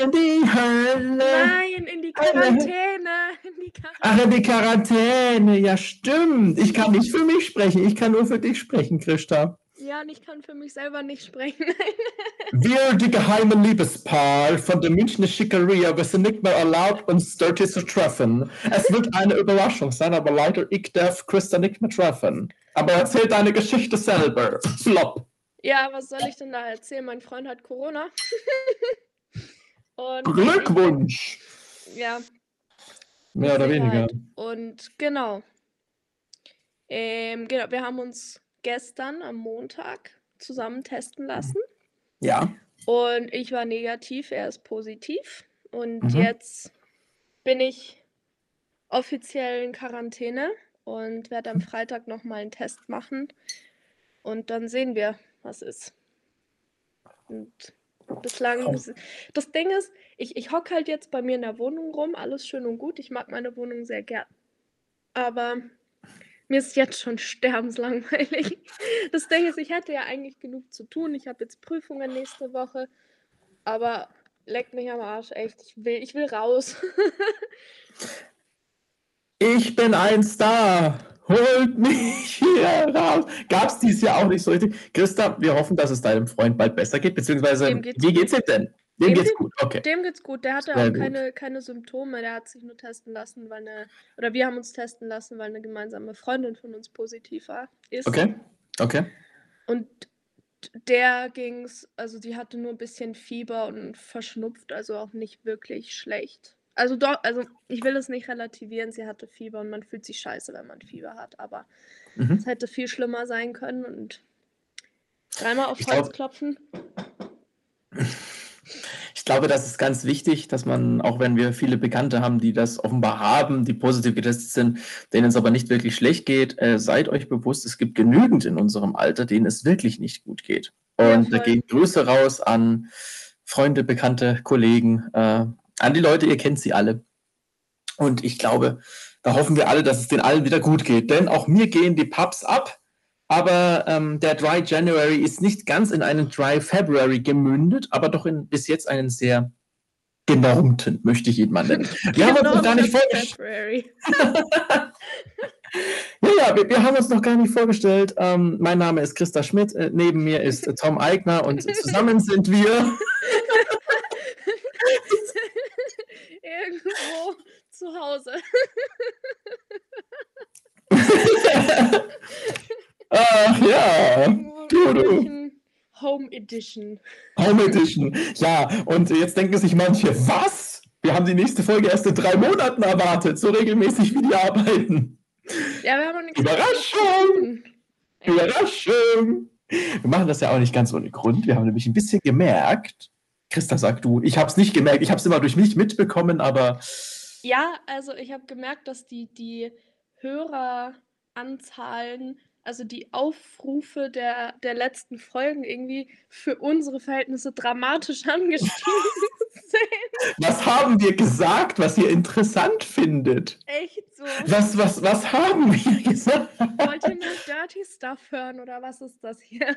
in die Hölle. Nein, in die Quarantäne. In die Quarantäne. Ach, in die Quarantäne. Ja, stimmt. Ich kann nicht für mich sprechen. Ich kann nur für dich sprechen, Christa. Ja, und ich kann für mich selber nicht sprechen. Wir, die geheimen Liebespaar von der Münchner Schickeria, wir sind nicht mehr erlaubt, uns dirty zu treffen. Es wird eine Überraschung sein, aber leider, ich darf Christa nicht mehr treffen. Aber erzähl deine Geschichte selber. Flop. ja, was soll ich denn da erzählen? Mein Freund hat Corona. und Glückwunsch. Ja, Mehr oder weniger. Und genau. Ähm, genau, wir haben uns gestern am Montag zusammen testen lassen. Ja. Und ich war negativ, er ist positiv. Und Mhm. jetzt bin ich offiziell in Quarantäne und werde am Freitag nochmal einen Test machen. Und dann sehen wir, was ist. Und bislang, das, das Ding ist, ich, ich hocke halt jetzt bei mir in der Wohnung rum, alles schön und gut. Ich mag meine Wohnung sehr gern. Aber mir ist jetzt schon sterbenslangweilig. Das Ding ist, ich hätte ja eigentlich genug zu tun. Ich habe jetzt Prüfungen nächste Woche. Aber leckt mich am Arsch, echt. Ich will, ich will raus. Ich bin ein Star. Holt mich hier raus. Gab es dieses Jahr auch nicht so richtig. Christa, wir hoffen, dass es deinem Freund bald besser geht. Beziehungsweise, Dem geht's wie geht's ihm denn? Dem Dem geht's gut. Okay. Dem geht's gut. Der hatte Sehr auch gut. keine, keine Symptome. Der hat sich nur testen lassen, weil eine, oder wir haben uns testen lassen, weil eine gemeinsame Freundin von uns positiv war. Ist. Okay. Okay. Und der ging's, also die hatte nur ein bisschen Fieber und verschnupft, also auch nicht wirklich schlecht. Also doch, also ich will es nicht relativieren, sie hatte Fieber und man fühlt sich scheiße, wenn man Fieber hat, aber Mhm. es hätte viel schlimmer sein können und dreimal auf Holz klopfen. Ich glaube, das ist ganz wichtig, dass man, auch wenn wir viele Bekannte haben, die das offenbar haben, die positiv getestet sind, denen es aber nicht wirklich schlecht geht, äh, seid euch bewusst, es gibt genügend in unserem Alter, denen es wirklich nicht gut geht. Ja, Und da voll. gehen Grüße raus an Freunde, Bekannte, Kollegen, äh, an die Leute, ihr kennt sie alle. Und ich glaube, da hoffen wir alle, dass es den allen wieder gut geht. Denn auch mir gehen die Pubs ab. Aber ähm, der Dry January ist nicht ganz in einen Dry February gemündet, aber doch in bis jetzt einen sehr genormten, möchte ich ihn mal nennen. Wir haben uns noch gar nicht vorgestellt. Ja, ja, wir, wir haben uns noch gar nicht vorgestellt. Ähm, mein Name ist Christa Schmidt, äh, neben mir ist äh, Tom Eigner und zusammen sind wir. Irgendwo zu Hause. Ach ja, du, du. Home Edition. Home Edition. Ja, und jetzt denken sich manche, was? Wir haben die nächste Folge erst in drei Monaten erwartet, so regelmäßig wie die arbeiten. Ja, wir haben nichts Überraschung! Überraschung! Wir machen das ja auch nicht ganz ohne Grund. Wir haben nämlich ein bisschen gemerkt, Christa, sag du, ich habe es nicht gemerkt, ich habe es immer durch mich mitbekommen, aber Ja, also ich habe gemerkt, dass die, die Höreranzahlen, also die Aufrufe der, der letzten Folgen irgendwie für unsere Verhältnisse dramatisch angestiegen sind. was haben wir gesagt, was ihr interessant findet? Echt so. Was, was, was haben wir gesagt? Wollt ihr nur Dirty Stuff hören oder was ist das hier?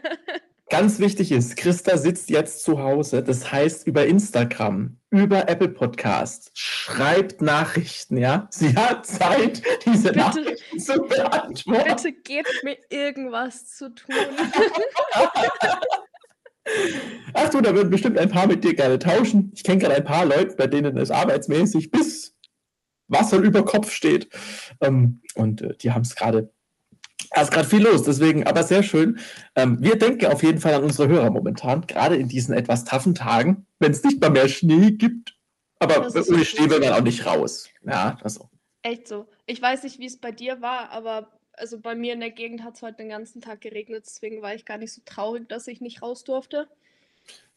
Ganz wichtig ist, Christa sitzt jetzt zu Hause, das heißt über Instagram, über Apple Podcast, schreibt Nachrichten, ja? Sie hat Zeit, diese Bitte. Nachrichten zu beantworten. Bitte gebt mir irgendwas zu tun. Ach du, da würden bestimmt ein paar mit dir gerne tauschen. Ich kenne gerade ein paar Leute, bei denen es arbeitsmäßig bis Wasser über Kopf steht. Ähm, und äh, die haben es gerade, da ist gerade viel los, deswegen, aber sehr schön. Ähm, wir denken auf jeden Fall an unsere Hörer momentan, gerade in diesen etwas taffen Tagen, wenn es nicht mal mehr Schnee gibt. Aber Das ohne Schnee will man auch nicht raus. Ja, also. Echt so. Ich weiß nicht, wie es bei dir war, aber also bei mir in der Gegend hat es heute den ganzen Tag geregnet, deswegen war ich gar nicht so traurig, dass ich nicht raus durfte.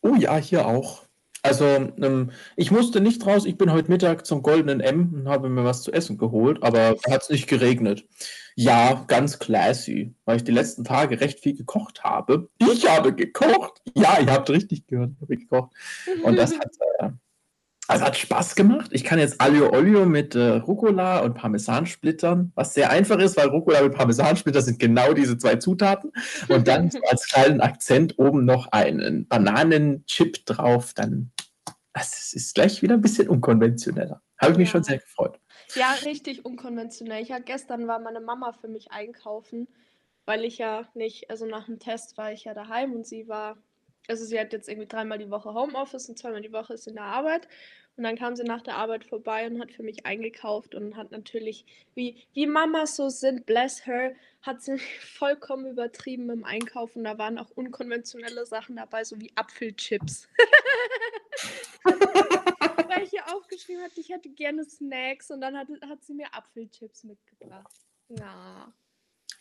Oh ja, hier auch. Also, ähm, ich musste nicht raus. Ich bin heute Mittag zum Goldenen M und habe mir was zu essen geholt, aber hat es nicht geregnet. Ja, ganz classy, weil ich die letzten Tage recht viel gekocht habe. Ich habe gekocht. Ja, ihr habt richtig gehört, ich habe gekocht. Und das hat, äh, also hat Spaß gemacht. Ich kann jetzt Aglio Olio mit äh, Rucola und Parmesansplittern, was sehr einfach ist, weil Rucola und Parmesansplitter sind genau diese zwei Zutaten. Und dann so als kleinen Akzent oben noch einen Bananenchip drauf. Dann Es ist gleich wieder ein bisschen unkonventioneller. Habe ich mich schon Ja. sehr gefreut. Ja, richtig unkonventionell. Ich hatte gestern war meine Mama für mich einkaufen, weil ich ja nicht, also nach dem Test war ich ja daheim und sie war, also sie hat jetzt irgendwie dreimal die Woche Homeoffice und zweimal die Woche ist in der Arbeit. Und dann kam sie nach der Arbeit vorbei und hat für mich eingekauft und hat natürlich, wie, wie Mamas so sind, bless her, hat sie vollkommen übertrieben im Einkaufen. Da waren auch unkonventionelle Sachen dabei, so wie Apfelchips. Weil ich hier aufgeschrieben hatte, ich hätte gerne Snacks und dann hat, hat sie mir Apfelchips mitgebracht. Ja.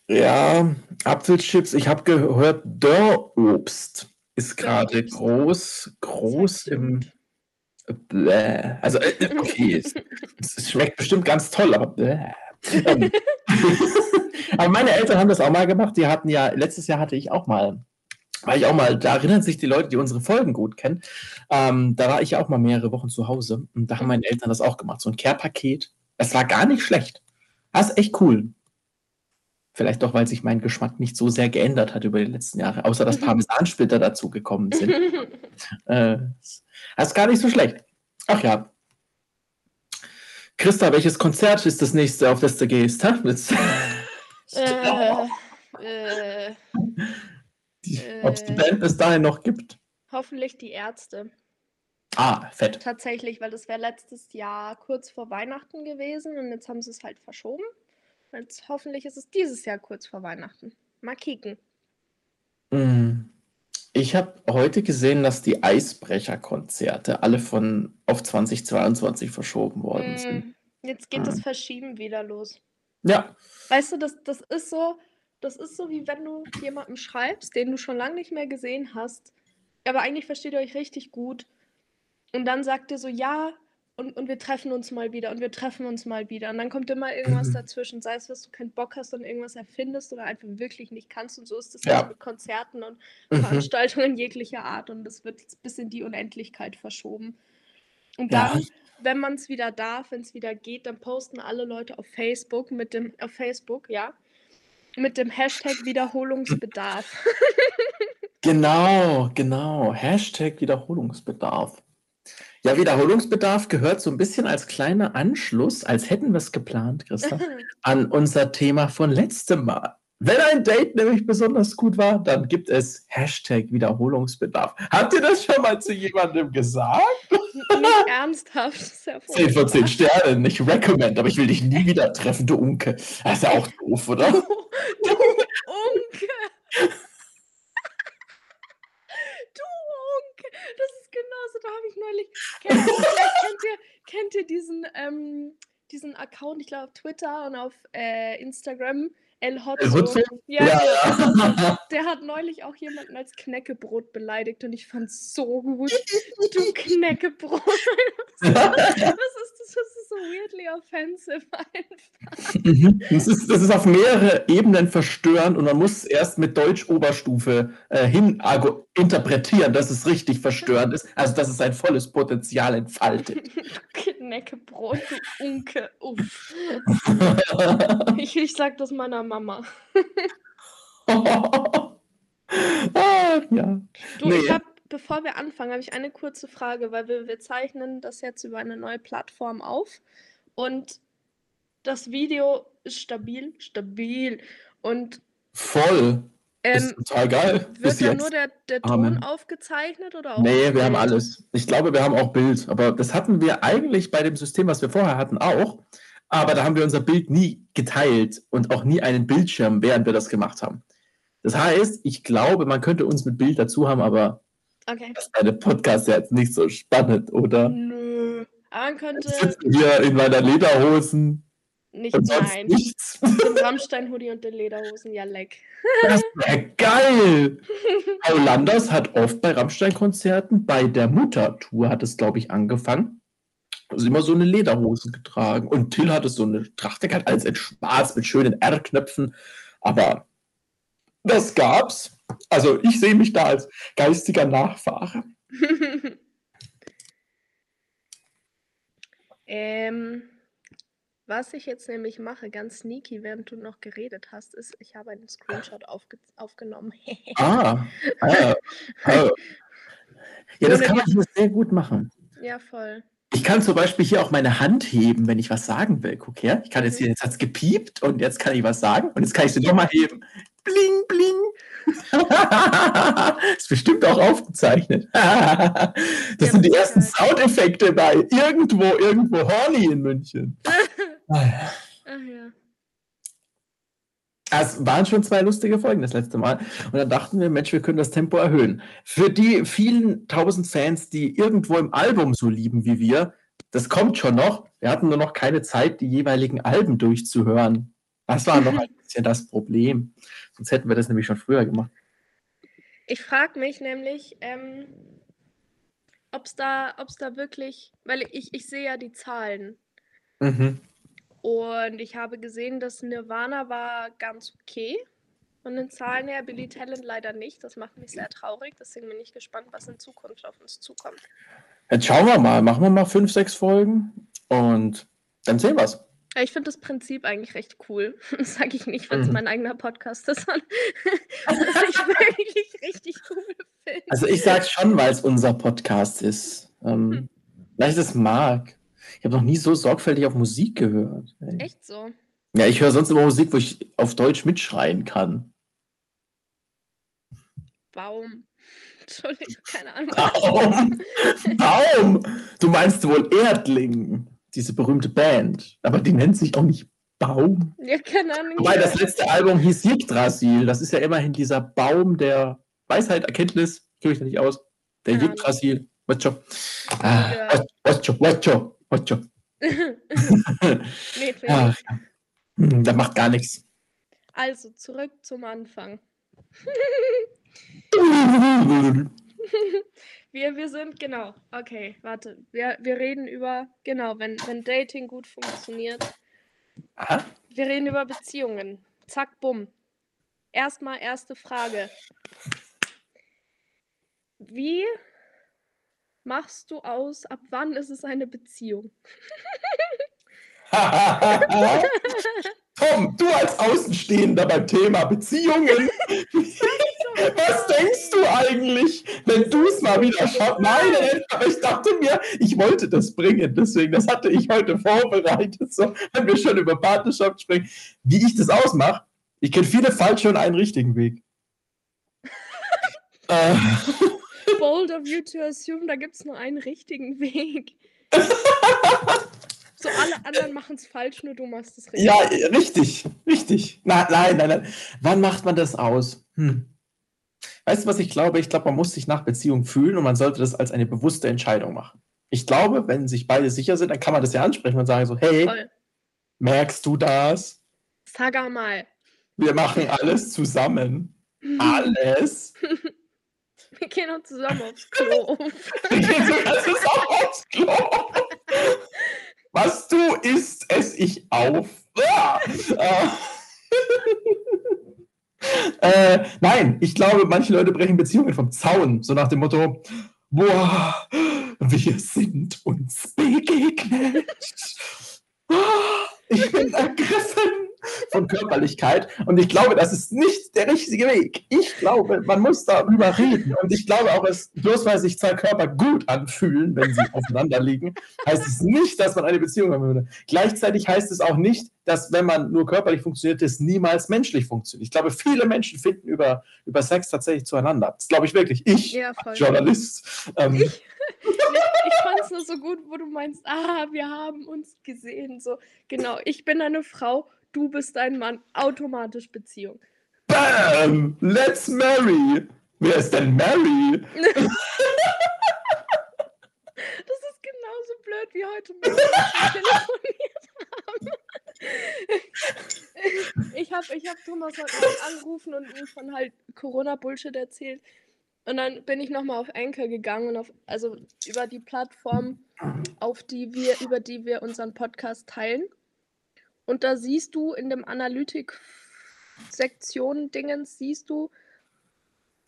Ja, Apfelchips. Ich habe gehört, Dörrobst ist gerade Dörrobst. groß, groß im. Bläh. Also, äh, okay, es, es schmeckt bestimmt ganz toll, aber bläh. Ähm, aber meine Eltern haben das auch mal gemacht. Die hatten ja, letztes Jahr hatte ich auch mal, war ich auch mal, da erinnern sich die Leute, die unsere Folgen gut kennen. Ähm, da war ich ja auch mal mehrere Wochen zu Hause und da haben meine Eltern das auch gemacht. So ein Care-Paket. Es war gar nicht schlecht. Das ist echt cool. Vielleicht doch, weil sich mein Geschmack nicht so sehr geändert hat über die letzten Jahre, außer dass Parmesansplitter dazu gekommen sind. Äh, das ist gar nicht so schlecht. Ach ja. Christa, welches Konzert ist das nächste, auf das du gehst? Jetzt- äh, äh, Ob es die äh. Band bis dahin noch gibt. hoffentlich die Ärzte. Ah, fett. Tatsächlich, weil das wäre letztes Jahr kurz vor Weihnachten gewesen und jetzt haben sie es halt verschoben. Jetzt hoffentlich ist es dieses Jahr kurz vor Weihnachten. Mal kicken. Mm. Ich habe heute gesehen, dass die Eisbrecher-Konzerte alle von auf 2022 verschoben worden sind. Mm, Jetzt geht Ah. das Verschieben wieder los. Ja, Weißt du, das, das ist so, das ist so, wie wenn du jemandem schreibst, den du schon lange nicht mehr gesehen hast, aber eigentlich versteht ihr euch richtig gut. Und dann sagt ihr so, ja, und, und wir treffen uns mal wieder und wir treffen uns mal wieder. Und dann kommt immer irgendwas Mhm. dazwischen, sei es, dass du keinen Bock hast und irgendwas erfindest oder einfach wirklich nicht kannst. Und so ist es Ja. halt mit Konzerten und Mhm. Veranstaltungen jeglicher Art. Und das wird jetzt bis in die Unendlichkeit verschoben. Und Ja. dann, wenn man es wieder darf, wenn es wieder geht, dann posten alle Leute auf Facebook mit dem, auf Facebook, ja, mit dem Hashtag Wiederholungsbedarf. Genau, genau. Hashtag Wiederholungsbedarf. Ja, Wiederholungsbedarf gehört so ein bisschen als kleiner Anschluss, als hätten wir es geplant, Christa, an unser Thema von letztem Mal. Wenn ein Date nämlich besonders gut war, dann gibt es Hashtag Wiederholungsbedarf. Habt ihr das schon mal zu jemandem gesagt? nicht ernsthaft. Das ist ja 10 von 10 furchtbar. Sternen, nicht recommend, aber ich will dich nie wieder treffen, du Unke. Das ist ja auch doof, oder? Du Unke! Du Unke! Das ist genauso, da habe ich neulich. Kennt ihr, vielleicht kennt ihr, kennt ihr diesen, ähm, diesen Account, ich glaube auf Twitter und auf äh, Instagram, El Hotzo. El Hotzo? Ja, Ja. Der hat neulich auch jemanden als Knäckebrot beleidigt und ich fand's so gut. Du Knäckebrot. Das ist, das ist so weirdly offensive einfach. Mhm. Das, ist, das ist auf mehrere Ebenen verstörend und man muss es erst mit Deutsch-Oberstufe äh, hin interpretieren, dass es richtig verstörend ist, also dass es sein volles Potenzial entfaltet. Knäckebrot, du Unke. Uff. Ich, ich sag das meiner Mama. ah, ja. Du, Nee. ich habe, bevor wir anfangen, habe ich eine kurze Frage, weil wir, wir zeichnen das jetzt über eine neue Plattform auf und das Video ist stabil, stabil und Voll. Ähm, ist total geil. Wird da jetzt. nur der, der Ton Amen. aufgezeichnet oder auch Nee, wir haben alles. Ich glaube, wir haben auch Bild. Aber das hatten wir eigentlich bei dem System, was wir vorher hatten, auch. Aber da haben wir unser Bild nie geteilt und auch nie einen Bildschirm, während wir das gemacht haben. Das heißt, ich glaube, man könnte uns mit Bild dazu haben, aber Okay. das ist bei dem Podcast ja jetzt nicht so spannend, oder? Nö. Man könnte Ich sitze hier in meiner Lederhosen nicht, und nein. nichts. Den Rammstein-Hoodie und den Lederhosen, ja leck. Das wäre geil. Paul Landers hat oft bei Rammstein-Konzerten, bei der Mutter-Tour hat es, glaube ich, angefangen. Also immer so eine Lederhose getragen. Und Till hatte so eine Tracht, gehabt, alles in schwarz mit schönen R-Knöpfen. Aber das gab's. Also ich sehe mich da als geistiger Nachfahre. ähm, was ich jetzt nämlich mache, ganz sneaky, während du noch geredet hast, ist, ich habe einen Screenshot aufge aufgenommen. Ah, ah, ah. Ja, das kann man sehr gut machen. Ja, voll. Ich kann zum Beispiel hier auch meine Hand heben, wenn ich was sagen will. Guck her, ich kann jetzt Mhm. hier, jetzt hat's gepiept und jetzt kann ich was sagen und jetzt kann ich sie nochmal heben. Bling, bling. ist bestimmt auch aufgezeichnet. das Ja, sind die ersten. Soundeffekte bei irgendwo, irgendwo Horny in München. Ach ja. Es waren schon zwei lustige Folgen das letzte Mal. Und dann dachten wir, Mensch, wir können das Tempo erhöhen. Für die vielen tausend Fans, die irgendwo im Album so lieben wie wir, das kommt schon noch. Wir hatten nur noch keine Zeit, die jeweiligen Alben durchzuhören. Das war noch ein bisschen das Problem. Sonst hätten wir das nämlich schon früher gemacht. Ich frage mich nämlich, ähm, ob es da, ob's da wirklich, weil ich, ich sehe ja die Zahlen Mhm. Und ich habe gesehen, dass Nirvana war ganz okay von den Zahlen her, Billy Talent leider nicht. Das macht mich sehr traurig, deswegen bin ich gespannt, was in Zukunft auf uns zukommt. Jetzt schauen wir mal. Machen wir mal fünf, sechs Folgen und dann sehen wir es. Ich finde das Prinzip eigentlich recht cool. Das sage ich nicht, weil es Mhm. mein eigener Podcast ist, sondern was ich wirklich richtig cool finde. Also ich sage schon, weil es unser Podcast ist. Ähm, Hm. Weil ich das mag. Ich habe noch nie so sorgfältig auf Musik gehört. ey. Echt so. Ja, ich höre sonst immer Musik, wo ich auf Deutsch mitschreien kann. Baum. Entschuldigung, keine Ahnung. Baum! Baum! Du meinst wohl Erdling, diese berühmte Band. Aber die nennt sich auch nicht Baum. Ja, keine Ahnung. Wobei das letzte Album hieß Yggdrasil. Das ist ja immerhin dieser Baum der Weisheit, Erkenntnis. Kenne ich da nicht aus. Der. Yggdrasil. Wacho. Ah, Ja. Wacho, Wacho. nee, finde Ja, hm, das macht gar nichts. Also, zurück zum Anfang. Wir, wir sind, genau, okay, warte. Wir, wir reden über, genau, wenn, wenn Dating gut funktioniert. Aha. Wir reden über Beziehungen. Zack, bumm. Erstmal erste Frage. Wie machst du aus, ab wann ist es eine Beziehung? Tom, du als Außenstehender beim Thema Beziehungen, was denkst du eigentlich, wenn du es mal wieder schaffst? Nein, aber ich dachte mir, ich wollte das bringen, deswegen, das hatte ich heute vorbereitet, so, wenn wir schon über Partnerschaft sprechen. Wie ich das ausmache, ich kenne viele falsche und einen richtigen Weg. äh, Bold of you to assume, da gibt es nur einen richtigen Weg. so, alle anderen machen es falsch, nur du machst es richtig. Ja, richtig, richtig. Na, nein, nein, nein. Wann macht man das aus? Hm. Weißt du, was ich glaube? Ich glaube, man muss sich nach Beziehung fühlen und man sollte das als eine bewusste Entscheidung machen. Ich glaube, wenn sich beide sicher sind, dann kann man das ja ansprechen und sagen so, hey, Voll. merkst du das? Sag mal. Wir machen alles zusammen. Alles. Wir gehen noch zusammen aufs Klo. Wir gehen sogar zusammen aufs Klo. Was du isst, ess ich auf. Ah! Äh, äh, nein, ich glaube, manche Leute brechen Beziehungen vom Zaun. So nach dem Motto, boah, wir sind uns begegnet. Ich bin von Körperlichkeit und ich glaube, das ist nicht der richtige Weg. Ich glaube, man muss darüber reden und ich glaube auch, dass bloß weil sich zwei Körper gut anfühlen, wenn sie aufeinander liegen, heißt es nicht, dass man eine Beziehung haben würde. Gleichzeitig heißt es auch nicht, dass wenn man nur körperlich funktioniert, es niemals menschlich funktioniert. Ich glaube, viele Menschen finden über, über Sex tatsächlich zueinander. Das glaube ich wirklich. Ich, Ja. Journalist. Ähm, Ich, ich fand es nur so gut, wo du meinst, ah, wir haben uns gesehen. So, genau, ich bin eine Frau, du bist ein Mann. Automatisch Beziehung. Bam! Let's marry! Wer ist denn Mary? Das ist genauso blöd wie heute Morgen, als wir telefoniert haben. Ich habe ich hab Thomas heute Morgen angerufen und ihm von halt Corona-Bullshit erzählt. Und dann bin ich nochmal auf Anchor gegangen und auf, also über die Plattform, auf die wir, über die wir unseren Podcast teilen. Und da siehst du in dem Analytik-Sektion-Dingens, siehst du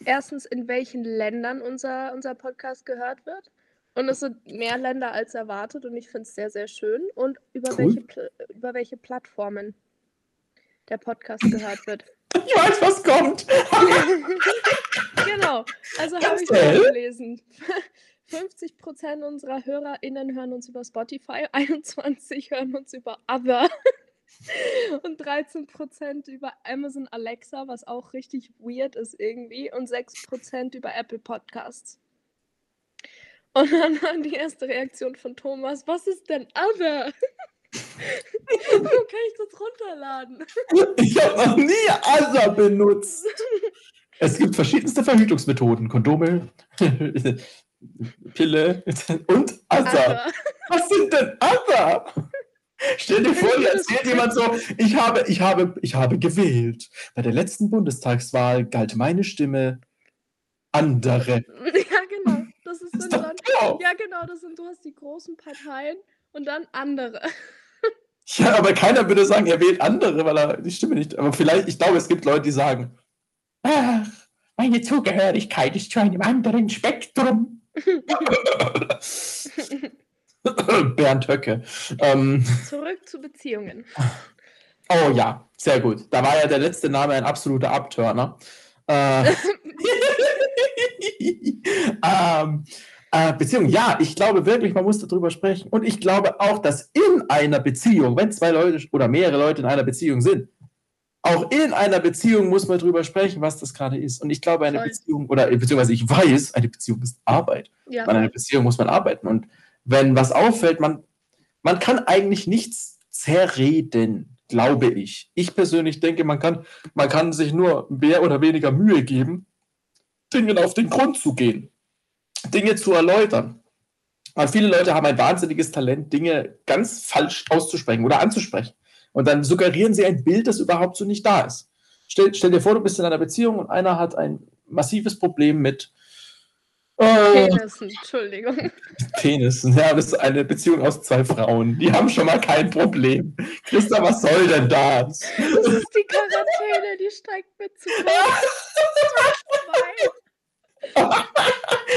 erstens, in welchen Ländern unser, unser Podcast gehört wird. Und es sind mehr Länder als erwartet und ich finde es sehr, sehr schön. Und über, Cool. welche, über welche Plattformen der Podcast gehört wird. Ich weiß, was kommt. genau, also habe ich nachgelesen. 50% unserer HörerInnen hören uns über Spotify, 21 hören uns über Other und 13% über Amazon Alexa, was auch richtig weird ist irgendwie, und 6% über Apple Podcasts. Und dann war die erste Reaktion von Thomas, was ist denn Other? Wo kann ich das runterladen? Ich habe noch nie Other benutzt. Es gibt verschiedenste Verhütungsmethoden. Kondome, Pille und Other. Was sind denn Other? Stell dir vor, dir erzählt jemand so, ich habe, ich, habe, ich habe gewählt. Bei der letzten Bundestagswahl galt meine Stimme andere. Ja, genau. Das ist, ist dann, ja, genau, das sind, du hast die großen Parteien und dann andere. Ja, aber keiner würde sagen, er wählt andere, weil er die Stimme nicht. Aber vielleicht, ich glaube, es gibt Leute, die sagen, ach, meine Zugehörigkeit ist zu einem anderen Spektrum. Bernd Höcke. Ähm, Zurück zu Beziehungen. Oh ja, sehr gut. Da war ja der letzte Name ein absoluter Abtörner. Äh, ähm, äh, Beziehung, ja, ich glaube wirklich, man muss darüber sprechen. Und ich glaube auch, dass in einer Beziehung, wenn zwei Leute oder mehrere Leute in einer Beziehung sind, auch in einer Beziehung muss man darüber sprechen, was das gerade ist. Und ich glaube, eine Voll. Beziehung, oder beziehungsweise ich weiß, eine Beziehung ist Arbeit. Ja. An einer Beziehung muss man arbeiten. Und wenn was auffällt, man, man kann eigentlich nichts zerreden, glaube ich. Ich persönlich denke, man kann, man kann sich nur mehr oder weniger Mühe geben, Dingen auf den Grund zu gehen, Dinge zu erläutern. Weil viele Leute haben ein wahnsinniges Talent, Dinge ganz falsch auszusprechen oder anzusprechen. Und dann suggerieren sie ein Bild, das überhaupt so nicht da ist. Stell, stell dir vor, du bist in einer Beziehung und einer hat ein massives Problem mit Penissen, Entschuldigung. Penissen, ja, das ist eine Beziehung aus zwei Frauen. Die haben schon mal kein Problem. Christa, was soll denn das? Das ist die Quarantäne, die steigt mit zu.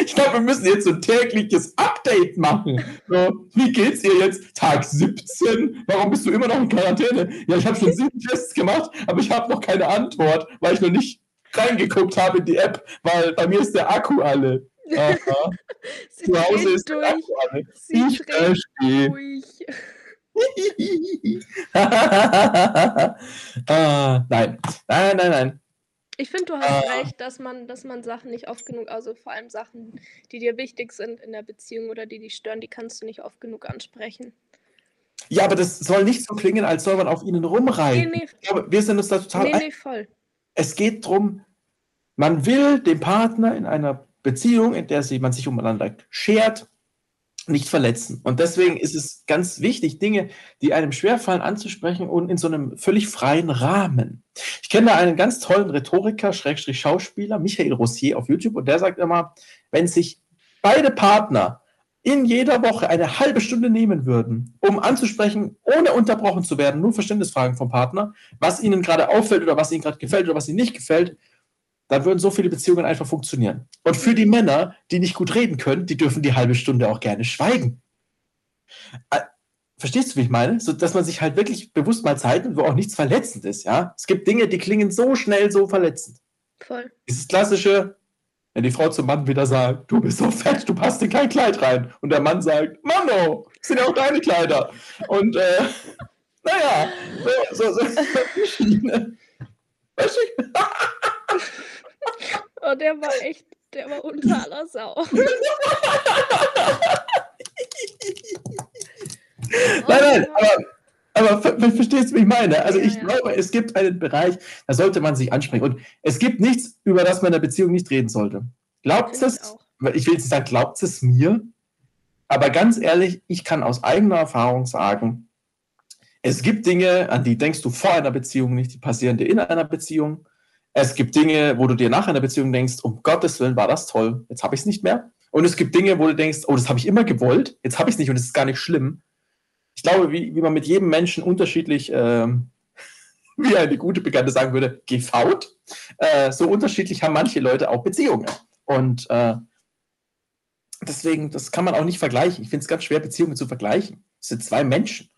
Ich glaube, wir müssen jetzt so ein tägliches Update machen. So, wie geht's ihr jetzt? Tag 17? Warum bist du immer noch in Quarantäne? Ja, ich habe schon sieben Tests gemacht, aber ich habe noch keine Antwort, weil ich noch nicht reingeguckt habe in die App, weil bei mir ist der Akku alle. Aha. Sie Zu Hause ist durch. Sie ich verstehe. ah, nein, nein, nein, nein. Ich finde, du hast ah. recht, dass man, dass man Sachen nicht oft genug, also vor allem Sachen, die dir wichtig sind in der Beziehung oder die dich stören, die kannst du nicht oft genug ansprechen. Ja, aber das soll nicht so klingen, als soll man auf ihnen rumreiten. Nee, nee. Ich glaube, wir sind uns da total. Nee, nee, voll. Es geht darum, man will den Partner in einer Beziehung, in der man sich umeinander schert, nicht verletzen. Und deswegen ist es ganz wichtig, Dinge, die einem schwerfallen, anzusprechen und in so einem völlig freien Rahmen. Ich kenne da einen ganz tollen Rhetoriker, Schrägstrich Schauspieler, Michael Rossier auf YouTube, und der sagt immer, wenn sich beide Partner in jeder Woche eine halbe Stunde nehmen würden, um anzusprechen, ohne unterbrochen zu werden, nur Verständnisfragen vom Partner, was ihnen gerade auffällt oder was ihnen gerade gefällt oder was ihnen nicht gefällt, dann würden so viele Beziehungen einfach funktionieren. Und für die Männer, die nicht gut reden können, die dürfen die halbe Stunde auch gerne schweigen. Äh, verstehst du, wie ich meine? So, dass man sich halt wirklich bewusst mal Zeit nimmt, wo auch nichts verletzend ist, ja? Es gibt Dinge, die klingen so schnell so verletzend. Voll. Dieses klassische, wenn die Frau zum Mann wieder sagt, du bist so fett, du passt in kein Kleid rein. Und der Mann sagt, Mano, das sind ja auch deine Kleider. Und, äh, naja, so, so, so. Weißt du? Oh, der war echt, der war unter aller Sau. nein, nein, aber, aber ver verstehst du, wie ich meine? Also ja, ich ja. glaube, es gibt einen Bereich, da sollte man sich ansprechen. Und es gibt nichts, über das man in der Beziehung nicht reden sollte. Glaubt es, ich will jetzt nicht sagen, glaubt es mir, aber ganz ehrlich, ich kann aus eigener Erfahrung sagen, es gibt Dinge, an die denkst du vor einer Beziehung nicht, die passieren dir in einer Beziehung. Es gibt Dinge, wo du dir nach einer Beziehung denkst, um Gottes Willen war das toll, jetzt habe ich es nicht mehr. Und es gibt Dinge, wo du denkst, oh, das habe ich immer gewollt, jetzt habe ich es nicht und es ist gar nicht schlimm. Ich glaube, wie, wie man mit jedem Menschen unterschiedlich, ähm, wie eine gute Bekannte sagen würde, gefaut, äh, so unterschiedlich haben manche Leute auch Beziehungen. Und äh, deswegen, das kann man auch nicht vergleichen. Ich finde es ganz schwer, Beziehungen zu vergleichen. Es sind zwei Menschen.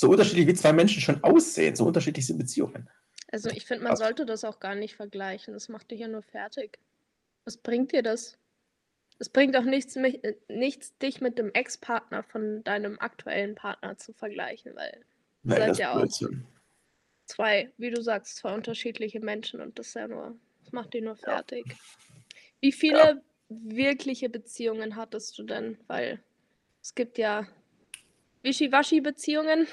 So unterschiedlich wie zwei Menschen schon aussehen, so unterschiedlich sind Beziehungen. Also ich finde, man sollte das auch gar nicht vergleichen. Das macht dich ja nur fertig. Was bringt dir das? Es bringt auch nichts, mich, äh, nichts, dich mit dem Ex-Partner von deinem aktuellen Partner zu vergleichen, weil Nee, seid ja auch zwei, wie du sagst, zwei unterschiedliche Menschen und das ist ja nur, das macht die nur Ja. fertig. Wie viele wirkliche Beziehungen hattest du denn? Weil es gibt ja Wischiwaschi-Beziehungen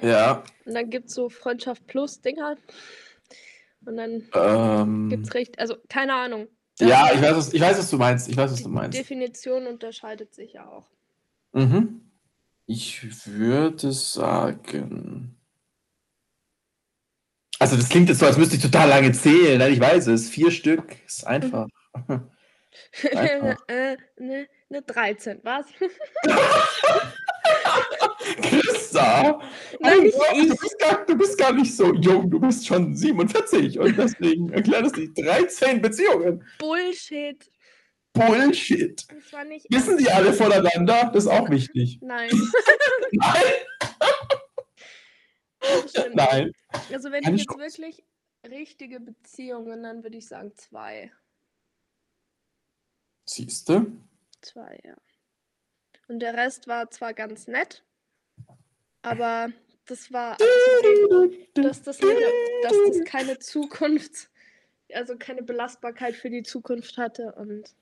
Ja, und dann gibt es so Freundschaft plus Dinger und dann gibt ähm, es recht, also keine Ahnung. ja, ich weiß, was, ich weiß, was du meinst. Ich weiß, was Die du meinst. Definition unterscheidet sich ja auch. Mhm. Ich würde sagen. Also, das klingt jetzt so, als müsste ich total lange zählen. Nein, ich weiß es. Vier Stück ist einfach. Einfach. äh, ne, ne 13, was? Christa! Nein, nicht Gott. Du bist, gar, du bist gar nicht so jung. Du bist schon 47 und deswegen erklärt es dich 13 Beziehungen. Bullshit. Bullshit. Das war nicht. Wissen die alle voneinander? Das ist auch wichtig. Nein. Nein, das nein. Also wenn Keine ich jetzt Chance. wirklich richtige Beziehungen, dann würde ich sagen zwei. Siehst du? Zwei, ja. Und der Rest war zwar ganz nett, aber das war abzusehen, dass das, nicht, dass das keine Zukunft, also keine Belastbarkeit für die Zukunft hatte und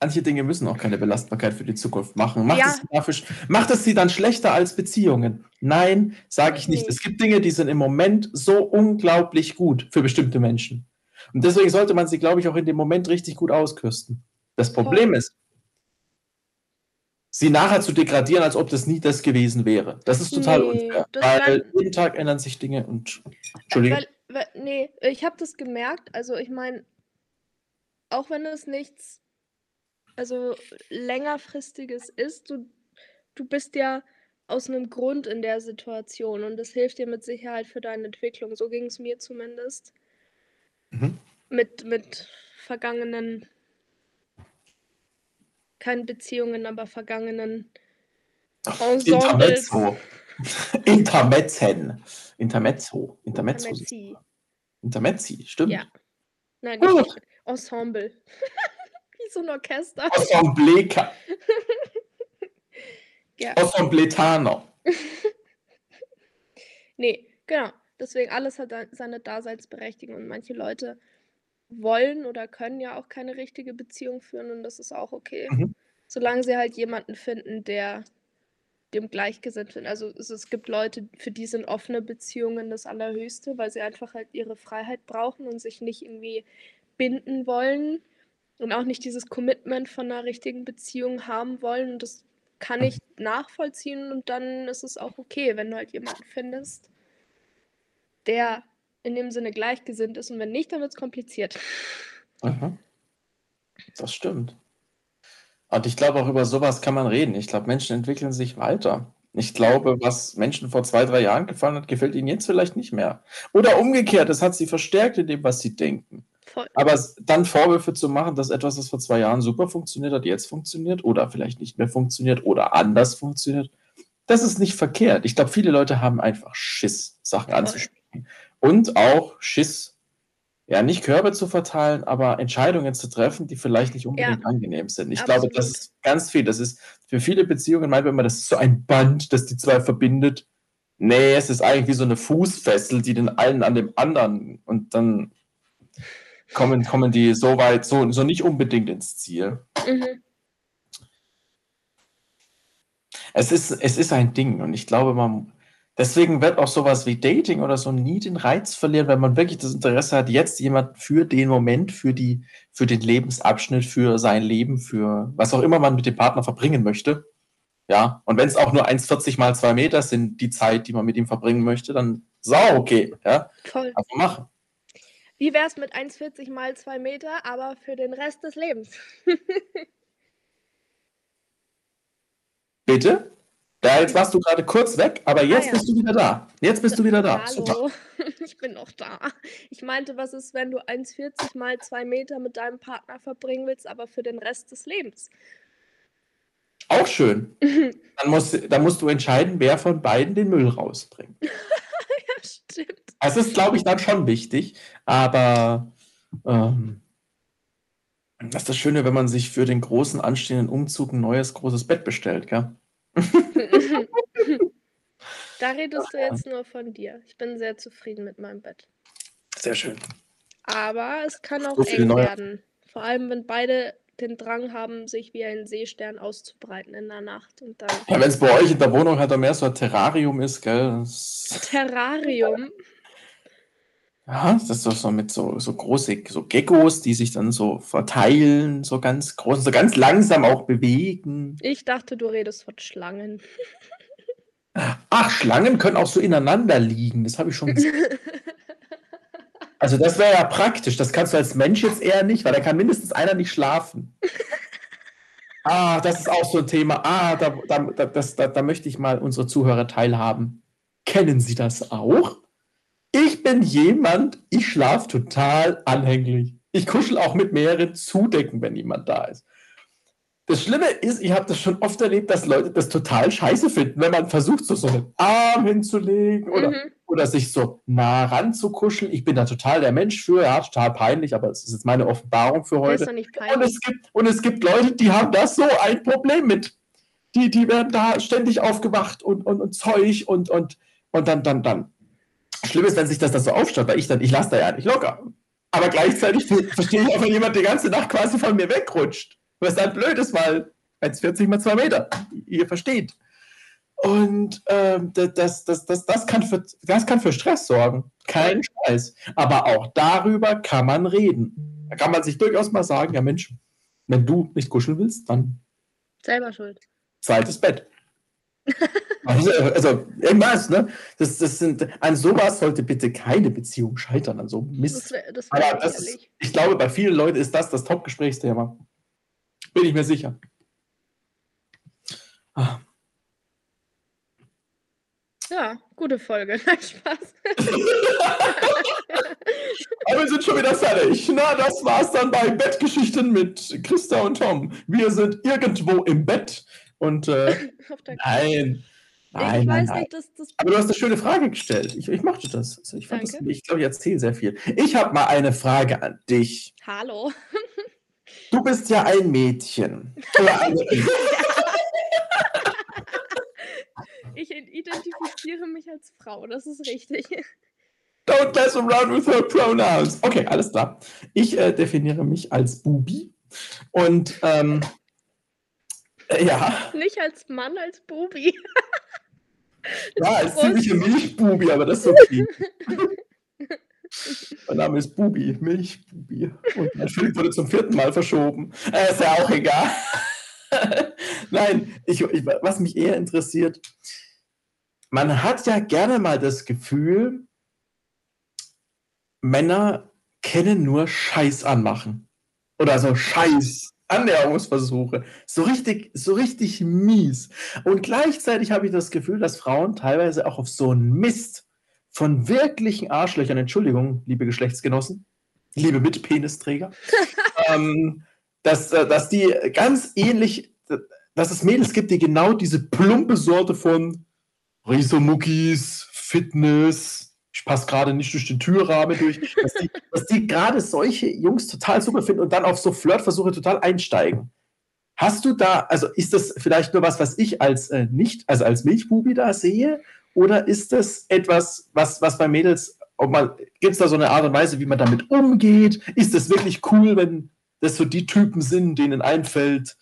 Manche Dinge müssen auch keine Belastbarkeit für die Zukunft machen. Macht, Ja. es, dafür, macht es sie dann schlechter als Beziehungen? Nein, sage ich nicht. Es gibt Dinge, die sind im Moment so unglaublich gut für bestimmte Menschen. Und deswegen sollte man sie, glaube ich, auch in dem Moment richtig gut auskürsten. Das Problem ist, sie nachher zu degradieren, als ob das nie das gewesen wäre. Das ist total Nee, unfair. Weil jeden Tag ändern sich Dinge und. Entschuldigung. Weil, weil, nee, ich habe das gemerkt. Also ich meine, auch wenn es nichts, also längerfristiges ist, du, du bist ja aus einem Grund in der Situation und das hilft dir mit Sicherheit für deine Entwicklung. So ging es mir zumindest. Mhm. Mit, mit vergangenen, keine Beziehungen, aber vergangenen Ensembles. Intermezzo. Intermezzen. Intermezzo. Intermezzo. Intermezzi. Intermezzi, stimmt. Ja. Nein, Oh. nicht Ensemble. Wie so ein Orchester. Ensembleca. Ja. Ensembletano. Nee, genau. Deswegen alles hat seine Daseinsberechtigung und manche Leute wollen oder können ja auch keine richtige Beziehung führen und das ist auch okay. Mhm. Solange sie halt jemanden finden, der dem gleichgesinnt sind. Also es, es gibt Leute, für die sind offene Beziehungen das Allerhöchste, weil sie einfach halt ihre Freiheit brauchen und sich nicht irgendwie binden wollen und auch nicht dieses Commitment von einer richtigen Beziehung haben wollen. Und das kann ich nachvollziehen und dann ist es auch okay, wenn du halt jemanden findest, der in dem Sinne gleichgesinnt ist und wenn nicht, dann wird es kompliziert. Mhm. Das stimmt. Und ich glaube, auch über sowas kann man reden. Ich glaube, Menschen entwickeln sich weiter. Ich glaube, was Menschen vor zwei, drei Jahren gefallen hat, gefällt ihnen jetzt vielleicht nicht mehr. Oder umgekehrt, es hat sie verstärkt in dem, was sie denken. Voll. Aber dann Vorwürfe zu machen, dass etwas, das vor zwei Jahren super funktioniert hat, jetzt funktioniert oder vielleicht nicht mehr funktioniert oder anders funktioniert, das ist nicht verkehrt. Ich glaube, viele Leute haben einfach Schiss, Sachen Voll. anzusprechen. Und auch Schiss, ja, nicht Körbe zu verteilen, aber Entscheidungen zu treffen, die vielleicht nicht unbedingt angenehm sind. Ich glaube, das Absolut. ist ganz viel. Das ist für viele Beziehungen, meint man immer, das ist so ein Band, das die zwei verbindet. Nee, es ist eigentlich wie so eine Fußfessel, die den einen an dem anderen und dann kommen, kommen die so weit, so, so nicht unbedingt ins Ziel. Mhm. Es ist, es ist ein Ding und ich glaube, man, deswegen wird auch sowas wie Dating oder so nie den Reiz verlieren, wenn man wirklich das Interesse hat, jetzt jemand für den Moment, für die, für den Lebensabschnitt, für sein Leben, für was auch immer man mit dem Partner verbringen möchte. Ja, und wenn es auch nur 1,40 mal 2 Meter sind, die Zeit, die man mit ihm verbringen möchte, dann sau okay. Ja, Voll. einfach machen. Wie wär's mit 1,40 mal 2 Meter, aber für den Rest des Lebens? Bitte? Ja, jetzt warst du gerade kurz weg, aber jetzt ja. bist du wieder da. Jetzt bist du wieder da. Super. Hallo, ich bin noch da. Ich meinte, was ist, wenn du 1,40 mal 2 Meter mit deinem Partner verbringen willst, aber für den Rest des Lebens? Auch schön. Dann musst, dann musst du entscheiden, wer von beiden den Müll rausbringt. Ja, stimmt. Das ist, glaube ich, dann schon wichtig. Aber ähm, Das ist das Schöne, wenn man sich für den großen anstehenden Umzug ein neues großes Bett bestellt, gell? Da redest du jetzt nur von dir. Ich bin sehr zufrieden mit meinem Bett. Sehr schön. Aber es kann auch So eng neuer- werden. Vor allem, wenn beide den Drang haben, sich wie ein Seestern auszubreiten in der Nacht. Und dann Ja, wenn es bei euch in der Wohnung halt auch mehr so ein Terrarium ist, gell? Das, Terrarium. ja, das ist doch so mit so, so große so Geckos, die sich dann so verteilen, so ganz groß, so ganz langsam auch bewegen. Ich dachte, du redest von Schlangen. Ach, Schlangen können auch so ineinander liegen. Das habe ich schon gesehen. Also das wäre ja praktisch. Das kannst du als Mensch jetzt eher nicht, weil da kann mindestens einer nicht schlafen. Ah, das ist auch so ein Thema. Ah, da, da, da, das, da, da möchte ich mal unsere Zuhörer teilhaben. Kennen Sie das auch? Ich bin jemand, ich schlafe total anhänglich. Ich kuschel auch mit mehreren Zudecken, wenn jemand da ist. Das Schlimme ist, ich habe das schon oft erlebt, dass Leute das total scheiße finden, wenn man versucht, so, so einen Arm hinzulegen oder, Mhm. oder sich so nah ran zu kuscheln. Ich bin da total der Mensch für, ja, total peinlich, aber es ist jetzt meine Offenbarung für Das ist heute. Und es, gibt, und es gibt Leute, die haben da so ein Problem mit. Die, die werden da ständig aufgewacht und, und, und Zeug und, und, und dann, dann, dann. Schlimm ist, wenn sich das dann so aufstaut, weil ich dann, ich lasse da ja nicht locker. Aber gleichzeitig ver- verstehe ich auch, wenn jemand die ganze Nacht quasi von mir wegrutscht. Was dann blöd ist, weil 1,40 mal 2 Meter. Ihr versteht. Und ähm, da- das, das, das, das, kann für, das kann für Stress sorgen. Kein Scheiß. Aber auch darüber kann man reden. Da kann man sich durchaus mal sagen, ja Mensch, wenn du nicht kuscheln willst, dann Selber schuld. zweites Bett. also, also irgendwas, ne? Das, das sind, an sowas sollte bitte keine Beziehung scheitern, an so Das Mist. das Aber wär das ist, ich glaube, bei vielen Leuten ist das das Top-Gesprächsthema. Bin ich mir sicher. Ah. Ja, gute Folge. Nein, Spaß. Aber wir sind schon wieder fertig. Na, das war's dann bei Bettgeschichten mit Christa und Tom. Wir sind irgendwo im Bett und äh, nein, nein, ich nein, nein. nicht, dass das. Aber du hast eine schöne Frage gestellt. Ich, ich mochte das. Also ich fand das, ich glaube, ich erzähle sehr viel. Ich habe mal eine Frage an dich. Hallo. Du bist ja ein Mädchen. Ich identifiziere mich als Frau, das ist richtig. Don't mess around with her pronouns. Okay, alles klar. Ich äh, definiere mich als Bubi. Und ähm, äh, ja, Nicht als Mann, als Bubi. ja, als ziemliche Milchbubi, aber das ist okay. mein Name ist Bubi, Milchbubi. Und mein Film wurde zum vierten Mal verschoben. Äh, ist ja auch egal. Nein, ich, ich, was mich eher interessiert, man hat ja gerne mal das Gefühl, Männer kennen nur Scheiß anmachen. Oder so Scheiß. Annäherungsversuche. So richtig, so richtig mies. Und gleichzeitig habe ich das Gefühl, dass Frauen teilweise auch auf so einen Mist von wirklichen Arschlöchern, Entschuldigung, liebe Geschlechtsgenossen, liebe Mitpenisträger, ähm, dass, äh, dass die ganz ähnlich, dass es Mädels gibt, die genau diese plumpe Sorte von Risomuckis, Fitness, ich passe gerade nicht durch den Türrahmen durch, dass die, dass die gerade solche Jungs total super finden und dann auf so Flirtversuche total einsteigen. Hast du da, also ist das vielleicht nur was, was ich als äh, nicht, also als Milchbubi da sehe? Oder ist das etwas, was, was bei Mädels, gibt es da so eine Art und Weise, wie man damit umgeht? Ist das wirklich cool, wenn das so die Typen sind, denen einfällt,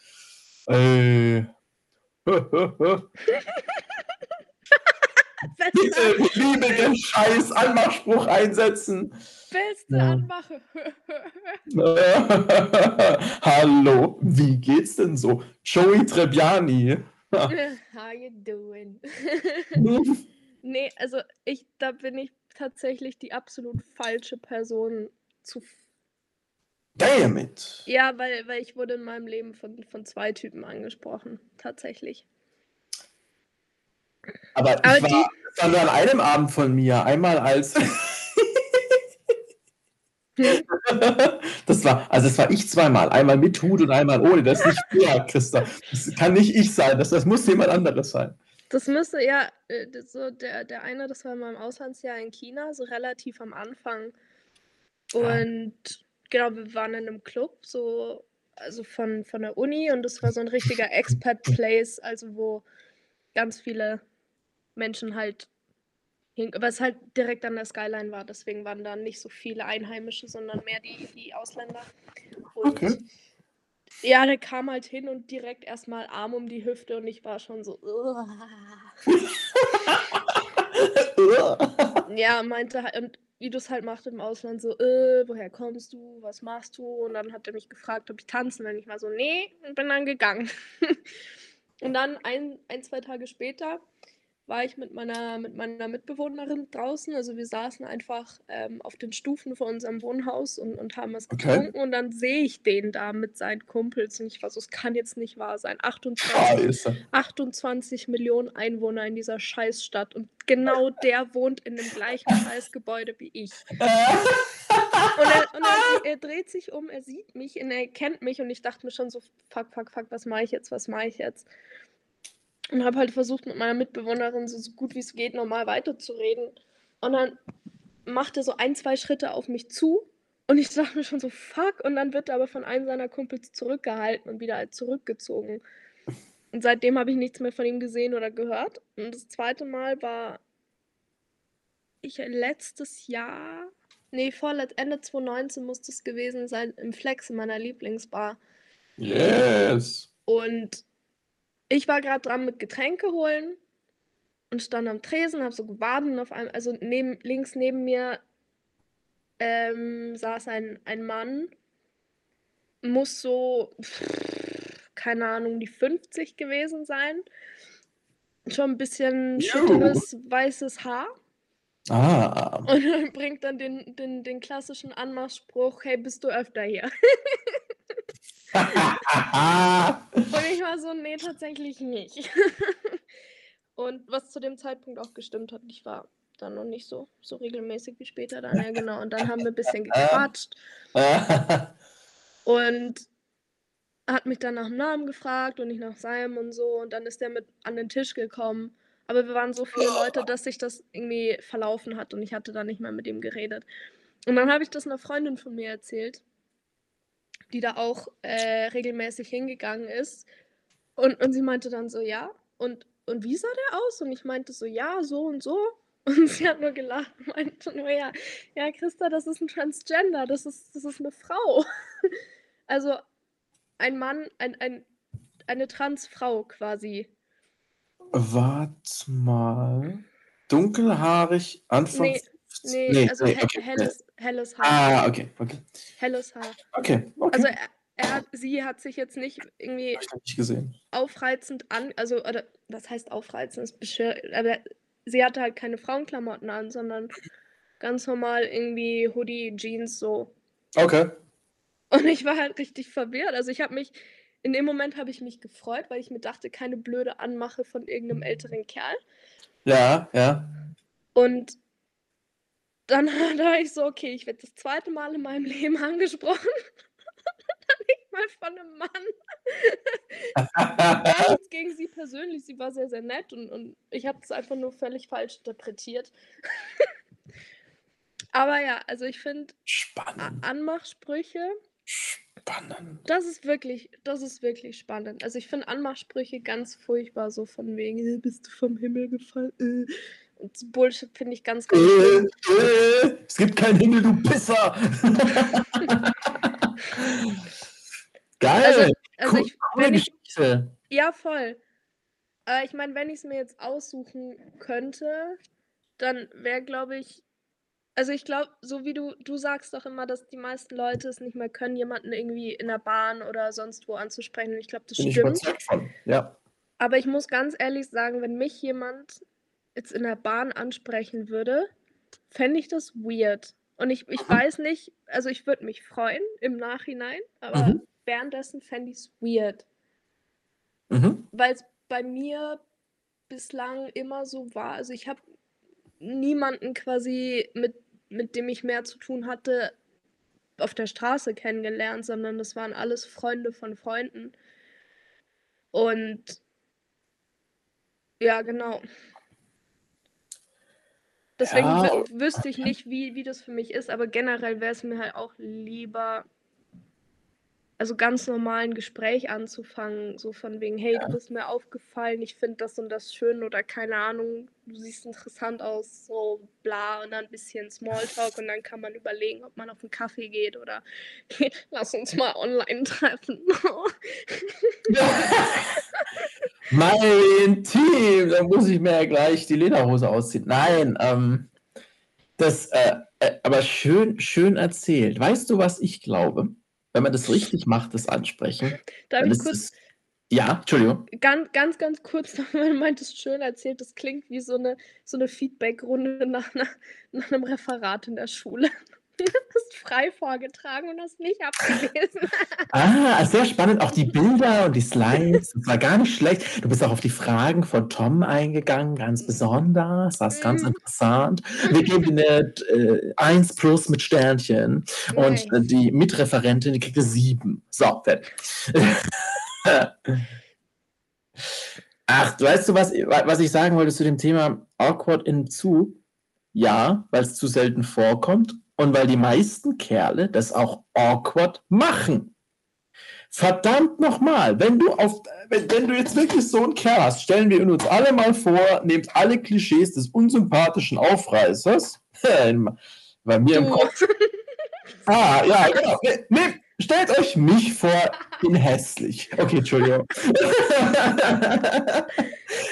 äh, bitte, Beste, liebe den Scheiß Anmachspruch einsetzen. beste Ja. Anmache. Hallo, wie geht's denn so? Joey Trebbiani. How you doing? nee, also ich, da bin ich tatsächlich die absolut falsche Person zu. Damn it. Ja, weil, weil ich wurde in meinem Leben von, von zwei Typen angesprochen. Tatsächlich. Aber ich Aber war, die- das war nur an einem Abend von mir. Einmal als. das war, also das war ich zweimal. Einmal mit Hut und einmal ohne. Das ist nicht fair, Christa. Das kann nicht ich sein. Das, das muss jemand anderes sein. Das müsste ja, äh, so der, der eine, das war in meinem Auslandsjahr in China, so relativ am Anfang. Und genau, wir waren in einem Club, so also von, von der Uni und das war so ein richtiger Expat-Place, also wo ganz viele Menschen halt was halt direkt an der Skyline war. Deswegen waren da nicht so viele Einheimische, sondern mehr die, die Ausländer. Und okay. Ja, der kam halt hin und direkt erstmal Arm um die Hüfte und ich war schon so. ja, meinte halt, und wie du es halt machst im Ausland, so, äh, woher kommst du, was machst du? Und dann hat er mich gefragt, ob ich tanzen will. Ich war so, nee, und bin dann gegangen. und dann ein, ein, zwei Tage später war ich mit meiner, mit meiner Mitbewohnerin draußen. Also wir saßen einfach ähm, auf den Stufen vor unserem Wohnhaus und, und haben was getrunken. Okay. Und dann sehe ich den da mit seinen Kumpels. Und ich war so, es kann jetzt nicht wahr sein. 28, 28 Millionen Einwohner in dieser Scheißstadt. Und genau der wohnt in dem gleichen Scheißgebäude wie ich. und, er, und er, er, dreht sich um, er sieht mich und er kennt mich. Und ich dachte mir schon so, fuck, fuck, fuck, was mache ich jetzt, was mache ich jetzt? Und habe halt versucht, mit meiner Mitbewohnerin so, so gut wie es geht normal weiterzureden. Und dann macht er so ein, zwei Schritte auf mich zu und ich dachte mir schon so, fuck. Und dann wird er aber von einem seiner Kumpels zurückgehalten und wieder halt zurückgezogen. Und seitdem habe ich nichts mehr von ihm gesehen oder gehört. Und das zweite Mal war ich letztes Jahr, nee, vorletzt, Ende 2019 muss das gewesen sein, im Flex in meiner Lieblingsbar. Yes! Und ich war gerade dran mit Getränke holen und stand am Tresen, habe so gewartet auf einem, also neben, links neben mir ähm, saß ein, ein Mann, muss so, pff, keine Ahnung, die 50 gewesen sein. Schon ein bisschen schütteres, weißes Haar. Ah. Und bringt dann den, den, den klassischen Anmachspruch, hey, bist du öfter hier? und ich war so, nee, tatsächlich nicht. und was zu dem Zeitpunkt auch gestimmt hat, ich war dann noch nicht so, so regelmäßig wie später dann, ja genau. Und dann haben wir ein bisschen gequatscht. und hat mich dann nach dem Namen gefragt und ich nach seinem und so. Und dann ist der mit an den Tisch gekommen. Aber wir waren so viele Leute, dass sich das irgendwie verlaufen hat und ich hatte da nicht mehr mit ihm geredet. Und dann habe ich das einer Freundin von mir erzählt die da auch äh, regelmäßig hingegangen ist. Und, und sie meinte dann so, ja. Und, und wie sah der aus? Und ich meinte so, ja, so und so. Und sie hat nur gelacht und meinte nur, ja, ja, Christa, das ist ein Transgender, das ist, das ist eine Frau. Also ein Mann, ein, ein, eine Transfrau quasi. Warte mal. Dunkelhaarig, Anfang nee, Nee, nee also nee, okay. helles, helles Haar. Ah, okay, okay. Helles Haar. Okay, okay. Also er, er hat, sie hat sich jetzt nicht irgendwie nicht gesehen. aufreizend an, also, oder was heißt aufreizend? Ist beschir aber sie hatte halt keine Frauenklamotten an, sondern ganz normal irgendwie Hoodie, Jeans, so. Okay. Und ich war halt richtig verwirrt. Also ich habe mich, in dem Moment habe ich mich gefreut, weil ich mir dachte, keine blöde Anmache von irgendeinem älteren Kerl. Ja, ja. Und dann war ich so, okay, ich werde das zweite Mal in meinem Leben angesprochen. nicht mal von einem Mann. nichts gegen sie persönlich. Sie war sehr, sehr nett und, und ich habe es einfach nur völlig falsch interpretiert. Aber ja, also ich finde Anmachsprüche. Spannend. Das ist wirklich, das ist wirklich spannend. Also ich finde Anmachsprüche ganz furchtbar, so von wegen, bist du vom Himmel gefallen? Äh. Bullshit finde ich ganz, ganz äh, äh, Es gibt keinen Himmel, du Pisser! Geil! Also, also ich, wenn ich, ja, voll. Aber ich meine, wenn ich es mir jetzt aussuchen könnte, dann wäre, glaube ich, also ich glaube, so wie du, du sagst doch immer, dass die meisten Leute es nicht mehr können, jemanden irgendwie in der Bahn oder sonst wo anzusprechen. Und ich glaube, das Bin stimmt. Ich von. Ja. Aber ich muss ganz ehrlich sagen, wenn mich jemand jetzt in der Bahn ansprechen würde, fände ich das weird. Und ich, ich weiß nicht, also ich würde mich freuen im Nachhinein, aber mhm. währenddessen fände ich es weird. Mhm. Weil es bei mir bislang immer so war. Also ich habe niemanden quasi, mit, mit dem ich mehr zu tun hatte, auf der Straße kennengelernt, sondern das waren alles Freunde von Freunden. Und ja, genau. Deswegen ja. wüsste ich nicht, wie, wie das für mich ist, aber generell wäre es mir halt auch lieber, also ganz normal 'n Gespräch anzufangen, so von wegen: „Hey, du Ja. bist mir aufgefallen, ich finde das und das schön“ oder keine Ahnung: „Du siehst interessant aus“, so bla und dann bisschen Smalltalk und dann kann man überlegen, ob man auf 'n Kaffee geht oder: „Lass uns mal online treffen.“ Mein Team, da muss ich mir ja gleich die Lederhose ausziehen. Nein, ähm, das, äh, äh aber schön schön erzählt. Weißt du, was ich glaube? Wenn man das richtig macht, das Ansprechen, Darf ich ist kurz es ja, Entschuldigung. Gan ganz, ganz kurz weil du meintest: „Schön erzählt“, das klingt wie so 'ne so 'ne Feedbackrunde nach nach 'nem Referat in der Schule. Hast frei vorgetragen und hast nicht abgelesen. Ah, sehr spannend, auch die Bilder und die Slides. Das war gar nicht schlecht. Du bist auch auf die Fragen von Tom eingegangen, ganz besonders. Das ganz Mhm. interessant. Wir geben dir 'ne äh, 1 plus mit Sternchen und, äh, Nice. die Mitreferentin, die kriegt 'ne 7. So, fertig. Ach, weißt du, was wa was ich sagen wollte zu dem Thema awkward im Zug? Ja, weil's zu selten vorkommt und weil die meisten Kerle das auch awkward machen. Verdammt noch mal, wenn du auf wenn wenn du jetzt wirklich so 'n Kerl hast, stellen wir uns alle mal vor, nehmt alle Klischees des unsympathischen Aufreißers, bei mir im. Kopf ah, ja, genau. Ne ne, stellt euch mich vor in hässlich. Okay, Entschuldigung.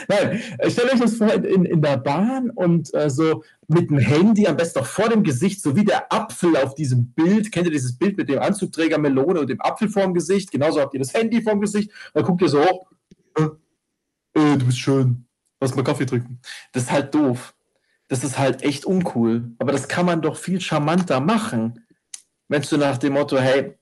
Nein, stellt euch das vor in in der Bahn und, äh, so mit'm Handy, am besten noch vor dem Gesicht, so wie der Apfel auf diesem Bild. Kennt ihr dieses Bild mit dem Anzugträger Melone und dem Apfel vorm Gesicht? Genauso habt ihr das Handy vorm Gesicht. Dann guckt ihr so hoch: „Äh, äh, du bist schön. Lass mal Kaffee trinken.“ Das ist halt doof. Das ist halt echt uncool. Aber das kann man doch viel charmanter machen. Wenn so nach dem Motto: „Hey“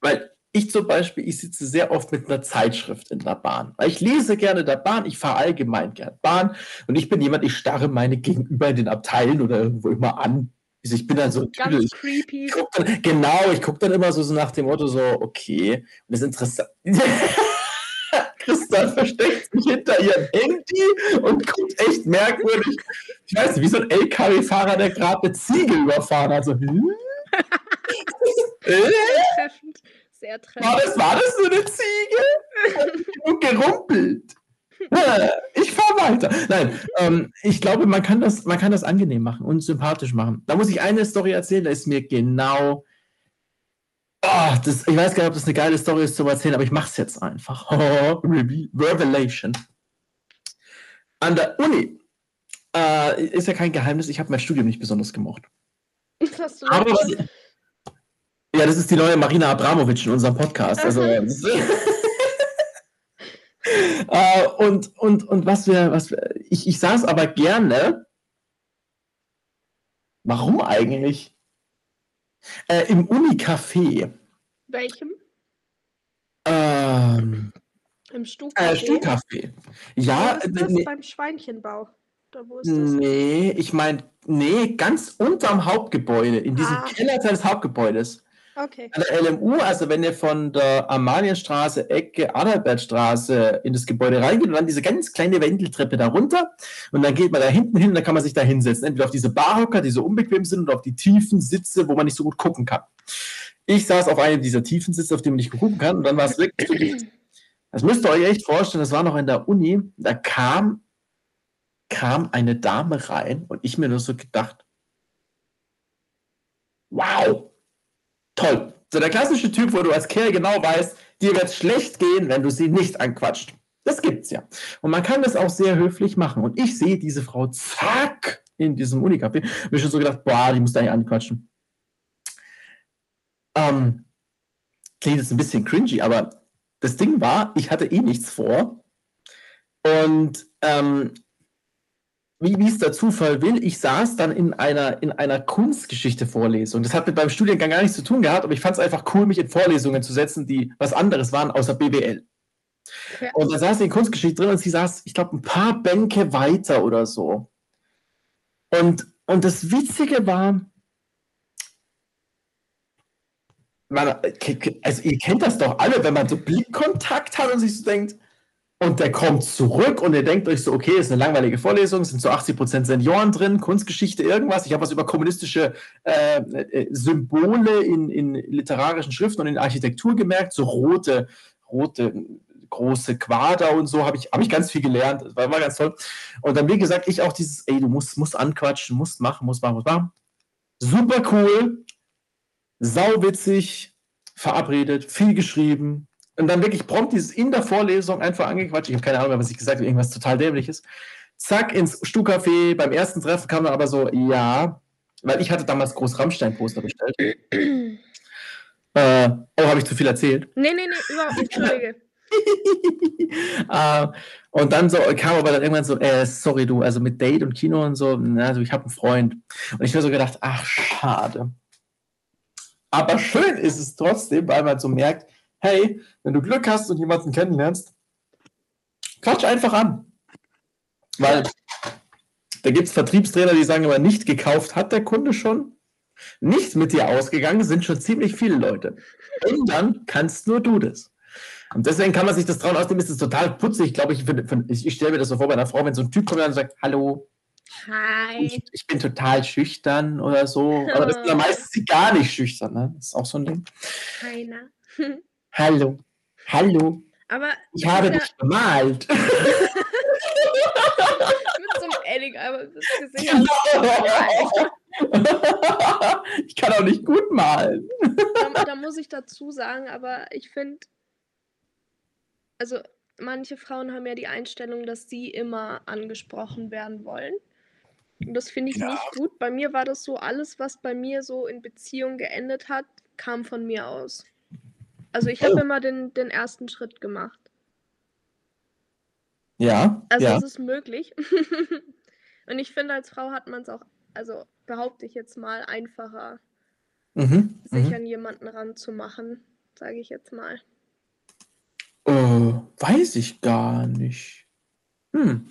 weil ich zum Beispiel, ich sitze sehr oft mit 'ner Zeitschrift in der Bahn, weil ich lese gerne der Bahn, ich fahre allgemein gern Bahn und ich bin jemand, ich starre meine Gegenüber in den Abteilen oder irgendwo immer an. Also, ich bin dann so Tüdel. Ganz Ich creepy. gucke dann genau, ich gucke dann immer so so nach dem Motto so: „Okay.“ Und das Interessa Christa versteckt sich hinter ihrem Handy und guckt echt merkwürdig. Ich weiß nicht, wie so 'n LKW-Fahrer, der grad 'ne Ziege überfahren hat, so: „Hm?“ Sehr treffend, sehr War treffend. das war das so 'ne Ziege? Genug gerumpelt. Ich fahre weiter. Nein, ähm, ich glaube, man kann das man kann das angenehm machen und sympathisch machen. Da muss ich eine Story erzählen, da ist mir genau oh, das ich weiß gar nicht, ob das 'ne geile Story ist zum Erzählen, aber ich mache es jetzt einfach. Revelation. An der Uni, äh, ist ja kein Geheimnis, ich habe mein Studium nicht besonders gemocht. Hast du Aber ja, das ist die neue Marina Abramovic in unserem Podcast. Also, äh, und und und was wir was wir ich ich saß aber gerne warum eigentlich? Äh, im Uni-Café. Welchem? Ähm, Im äh? Stuhl-Café. Wo Ja, ist ne das? ne Beim Schweinchenbau? Oder wo ist das? Ne, ich meine ne, ganz unterm Hauptgebäude, in diesem Ah. Kellerteil des Hauptgebäudes. Okay. An der LMU, also wenn ihr von der Amalienstraße, Ecke Adalbertstraße in das Gebäude reingeht und dann diese ganz kleine Wendeltreppe da runter und dann geht man da hinten hin, dann kann man sich da hinsetzen. Entweder auf diese Barhocker, die so unbequem sind oder auf die tiefen Sitze, wo man nicht so gut gucken kann. Ich saß auf einem dieser tiefen Sitze, auf dem man nicht gucken kann und dann war's wirklich wirklich das müsst ihr euch echt vorstellen, das war noch in der Uni, da kam kam eine Dame rein und ich mir nur so gedacht „Wow, toll.“ So der klassische Typ, wo du als Kerl genau weißt, dir wird's schlecht gehen, wenn du sie nicht anquatscht. Das gibt's ja. Und man kann das auch sehr höflich machen. Und ich sehe diese Frau, zack, in diesem Uni-Café. Mir schon so gedacht: „Boah, die musst du eigentlich anquatschen.“ Ähm, klingt jetzt 'n bisschen cringy, aber das Ding war, ich hatte eh nichts vor. Und, ähm, wie wie's der Zufall will, ich saß dann in einer in einer Kunstgeschichte-Vorlesung. Das hat mit meinem Studiengang gar nichts zu tun gehabt, aber ich fand's einfach cool, mich in Vorlesungen zu setzen, die was anderes waren außer BWL. Okay. Und da saß ich in Kunstgeschichte drin und sie saß, ich glaube, 'n paar Bänke weiter oder so. Und und das Witzige war man also, ihr kennt das doch alle, wenn man so Blickkontakt hat und sich so denkt Und der kommt zurück und ihr denkt euch so, okay, ist eine langweilige Vorlesung, sind so 80% Senioren drin, Kunstgeschichte, irgendwas. Ich habe was über kommunistische äh, äh, Symbole in, in literarischen Schriften und in Architektur gemerkt, so rote, rote große Quader und so, habe ich, hab ich ganz viel gelernt. Das war, war ganz toll. Und dann, wie gesagt, ich auch dieses, ey, du musst, musst anquatschen, musst machen, musst machen, musst machen. Super cool, sauwitzig, verabredet, viel geschrieben, und dann wirklich prompt dieses in der Vorlesung einfach angequatscht. Ich habe keine Ahnung, was ich gesagt habe, irgendwas total dämliches. Zack, ins Stuhcafé. Beim ersten Treffen kam dann aber so, ja, weil ich hatte damals groß Rammstein-Poster bestellt. äh, oh, habe ich zu viel erzählt? Nee, nee, nee, überhaupt nicht, Entschuldige. uh, und dann so kam aber dann irgendwann so, äh, sorry du, also mit Date und Kino und so, also ich habe einen Freund. Und ich habe so gedacht, ach schade. Aber schön ist es trotzdem, weil man so merkt, hey, wenn du Glück hast und jemanden kennenlernst, quatsch einfach an. Weil da gibt es Vertriebstrainer, die sagen immer, nicht gekauft hat der Kunde schon, nicht mit dir ausgegangen sind schon ziemlich viele Leute. Und dann kannst nur du das. Und deswegen kann man sich das trauen. Außerdem ist es total putzig, glaube ich. Ich, ich stelle mir das so vor bei einer Frau, wenn so ein Typ kommt und sagt, hallo, Hi. Ich, ich, bin total schüchtern oder so. Aber das ist ja meistens gar nicht schüchtern. Ne? Das ist auch so ein Ding. Keiner. Hallo. Hallo. Aber ich habe dich gemalt. mit so einem Edding-Eimer ins Gesicht. ich kann auch nicht gut malen. Da, da muss ich dazu sagen, aber ich finde, also manche Frauen haben ja die Einstellung, dass sie immer angesprochen werden wollen. Und das finde ich Ja. nicht gut. Bei mir war das so, alles, was bei mir so in Beziehung geendet hat, kam von mir aus. Also ich habe Oh. immer den, den ersten Schritt gemacht. Ja, Also ja. es ist möglich. Und ich finde, als Frau hat man es auch, also behaupte ich jetzt mal, einfacher, Mhm. sich Mhm. an jemanden ranzumachen, sage ich jetzt mal. Äh, weiß ich gar nicht. Hm.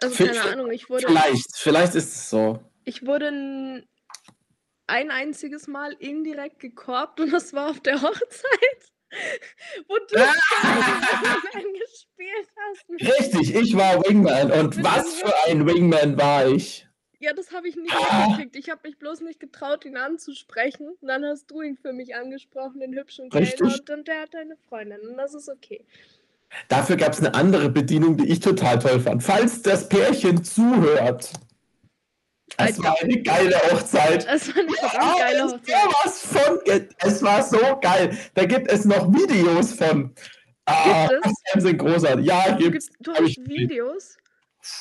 Also keine Ahnung, ich wurde, Vielleicht, vielleicht ist es so. ich wurde ein einziges Mal indirekt gekorbt und das war auf der Hochzeit, wo du Wingman gespielt hast. Richtig, ich war Wingman. Und was für ein Wingman war ich? Ja, das habe ich nicht Ah. mitgekriegt. Ich habe mich bloß nicht getraut, ihn anzusprechen. Und dann hast du ihn für mich angesprochen, den hübschen. Kellner, und, und der hat deine Freundin. Und das ist okay. Dafür gab es eine andere Bedienung, die ich total toll fand. Falls das Pärchen zuhört. Es war eine geile Hochzeit. Das war eine Ah, geile es Hochzeit. war was von. Es war so geil. Da gibt es noch Videos von. Ah, Gibt es? das Fernsehen großartig. Ja, gibt's. gibst, du hast. Videos?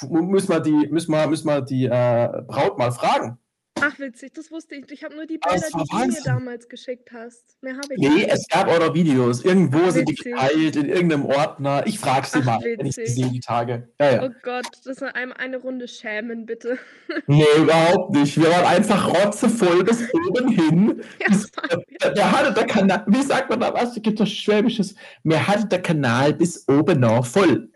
Müssen wir die, müssen wir, müssen wir die äh, Braut mal fragen. Ach, witzig, das wusste ich. Ich habe nur die Bilder, die du mir damals geschickt hast. Mehr habe ich Nee, nicht. es gab auch noch Videos. Irgendwo sind die Witzig. geteilt, in irgendeinem Ordner. Ich frage sie Ach, mal, wenn ich sie witzig. sehe, die Tage. Ja, ja. Oh Gott, das ist einem eine Runde schämen, bitte. Nee, überhaupt nicht. Wir waren einfach rotzevoll bis oben hin. Ja, Bis, der, der hatte der Kanal, wie sagt man da was? Da gibt es Schwäbisches. Mir hatte der Kanal bis oben noch voll.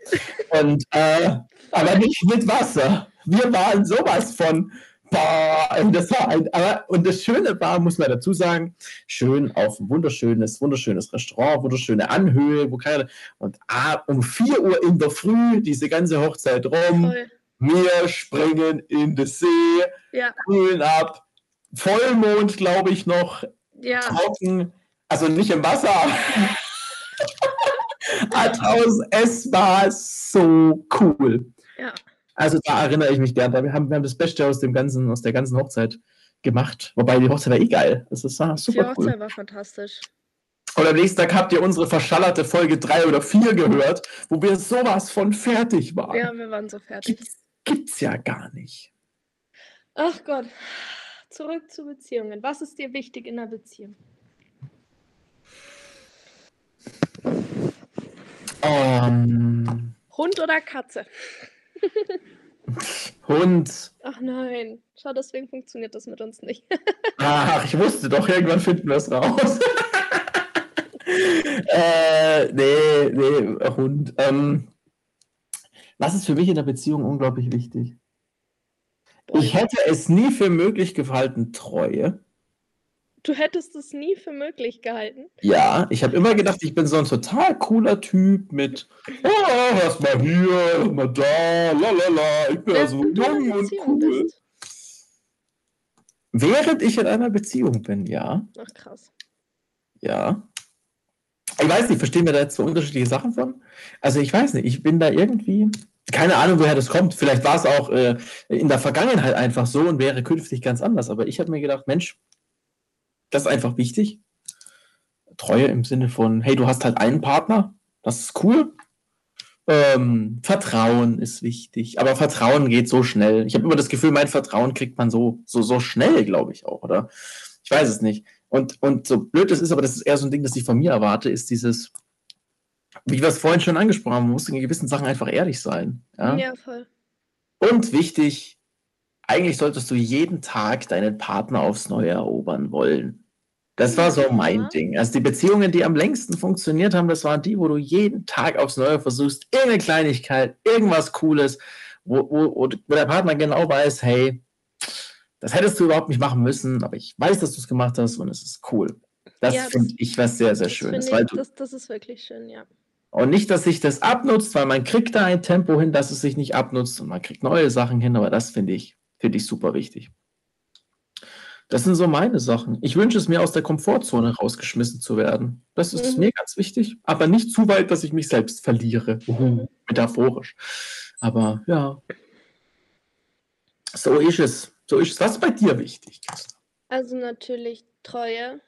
Und, äh, aber nicht mit Wasser. Wir waren sowas von. Boah, und das war ein, aber, und das Schöne war, muss man dazu sagen, schön auf ein wunderschönes, wunderschönes Restaurant, wunderschöne Anhöhe, wo keine, und ah, um 4 Uhr in der Früh, diese ganze Hochzeit rum, Toll. wir springen in den See, Ja, kühlen ab. Vollmond, glaube ich, noch. ja. Trocken. Also nicht im Wasser. Draußen. Es war so cool. Ja. Also da erinnere ich mich gern. Wir haben, wir haben das Beste aus, dem ganzen, aus der ganzen Hochzeit gemacht. Wobei die Hochzeit war eh geil. Das ist, Die super cool. Hochzeit war fantastisch. Und am nächsten Tag habt ihr unsere verschallerte Folge 3 oder 4 gehört, wo wir sowas von fertig waren. Ja, wir waren so fertig. Gibt's, gibt's ja gar nicht. Ach Gott. Zurück zu Beziehungen. Was ist dir wichtig in einer Beziehung? Ähm, Hund oder Katze? Hund. Ach nein. Schau, deswegen funktioniert das mit uns nicht. Ach, ich wusste doch, irgendwann finden wir es raus. äh, nee, nee, Hund. Ähm, was ist für mich in der Beziehung unglaublich wichtig? Ich hätte es nie für möglich gehalten, Treue. Du hättest es nie für möglich gehalten? Ja, ich habe immer gedacht, ich bin so 'n total cooler Typ mit: „Oh, hörst mal hier, hör mal da, la la la, ich bin ja so jung und cool.“ bist? Während ich in einer Beziehung bin, ja. Ach krass. Ja. Ich weiß nicht, verstehen wir da jetzt so unterschiedliche Sachen von? Also, ich weiß nicht, ich bin da irgendwie keine Ahnung, woher das kommt. Vielleicht war's auch, äh, in der Vergangenheit einfach so und wäre künftig ganz anders. Aber ich habe mir gedacht: „Mensch, das ist einfach wichtig.“ Treue im Sinne von: „Hey, du hast halt einen Partner, das ist cool.“ Ähm, Vertrauen ist wichtig, aber Vertrauen geht so schnell. Ich habe immer das Gefühl, mein Vertrauen kriegt man so so so schnell, glaube ich auch, oder? Ich weiß es nicht. Und und so blöd das ist, aber das ist eher so 'n Ding, das ich von mir erwarte, ist dieses wie wir's vorhin schon angesprochen haben, man muss in gewissen Sachen einfach ehrlich sein, ja? Ja, voll. Und wichtig, eigentlich solltest du jeden Tag deinen Partner aufs Neue erobern wollen. Das war so mein. Ding. Also, die Beziehungen, die am längsten funktioniert haben, das waren die, wo du jeden Tag aufs Neue versuchst, irgend 'ne Kleinigkeit, irgendwas Cooles, wo wo wo der Partner genau weiß: „Hey, das hättest du überhaupt nicht machen müssen, aber ich weiß, dass du's gemacht hast und es ist cool.“ Das Ja, finde ich was sehr, sehr Schönes, ich du das das ist wirklich schön, ja. und nicht, dass sich das abnutzt, weil man kriegt da ein Tempo hin, dass es sich nicht abnutzt und man kriegt neue Sachen hin, aber das finde ich finde ich super wichtig. Das sind so meine Sachen. Ich wünsche es mir, aus der Komfortzone rausgeschmissen zu werden. Das ist Mhm. mir ganz wichtig, aber nicht zu weit, dass ich mich selbst verliere. Mhm. metaphorisch. Aber ja. So ist es. So ist es. Was ist bei dir wichtig, Christa? Also, natürlich Treue.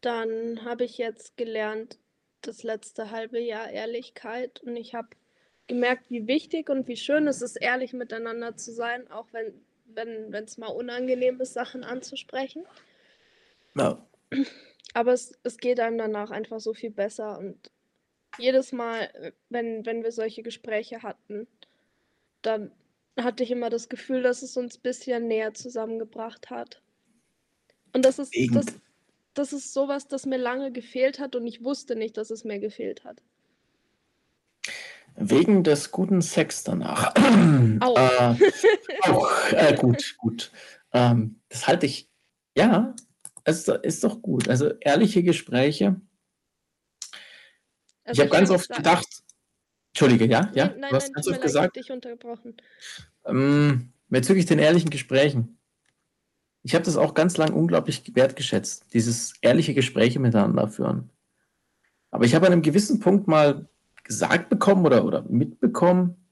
Dann habe ich jetzt gelernt, das letzte halbe Jahr Ehrlichkeit und ich habe gemerkt, wie wichtig und wie schön es ist, ehrlich miteinander zu sein, auch wenn wenn wenn's mal unangenehm ist, Sachen anzusprechen. Ja. Aber es es geht einem danach einfach so viel besser und jedes Mal, äh, wenn wenn wir solche Gespräche hatten, dann hatte ich immer das Gefühl, dass es uns bisschen näher zusammengebracht hat. Und das ist das das ist so was, das mir lange gefehlt hat und ich wusste nicht, dass es mir gefehlt hat. Wegen des guten Sex danach. Auch. Äh, auch, äh, gut, gut. Ähm, das halte ich ja, ist do ist doch gut. Also, ehrliche Gespräche ich Also, habe ich ganz kann oft gedacht Entschuldige, ja, ja? Ne, nein, Du hast nein, ganz oft leid, ich habe gesagt dich unterbrochen. ähm, bezüglich den ehrlichen Gesprächen. Ich habe das auch ganz lang unglaublich wertgeschätzt, dieses ehrliche Gespräche miteinander führen. Aber ich habe an 'nem gewissen Punkt mal gesagt bekommen oder oder mitbekommen,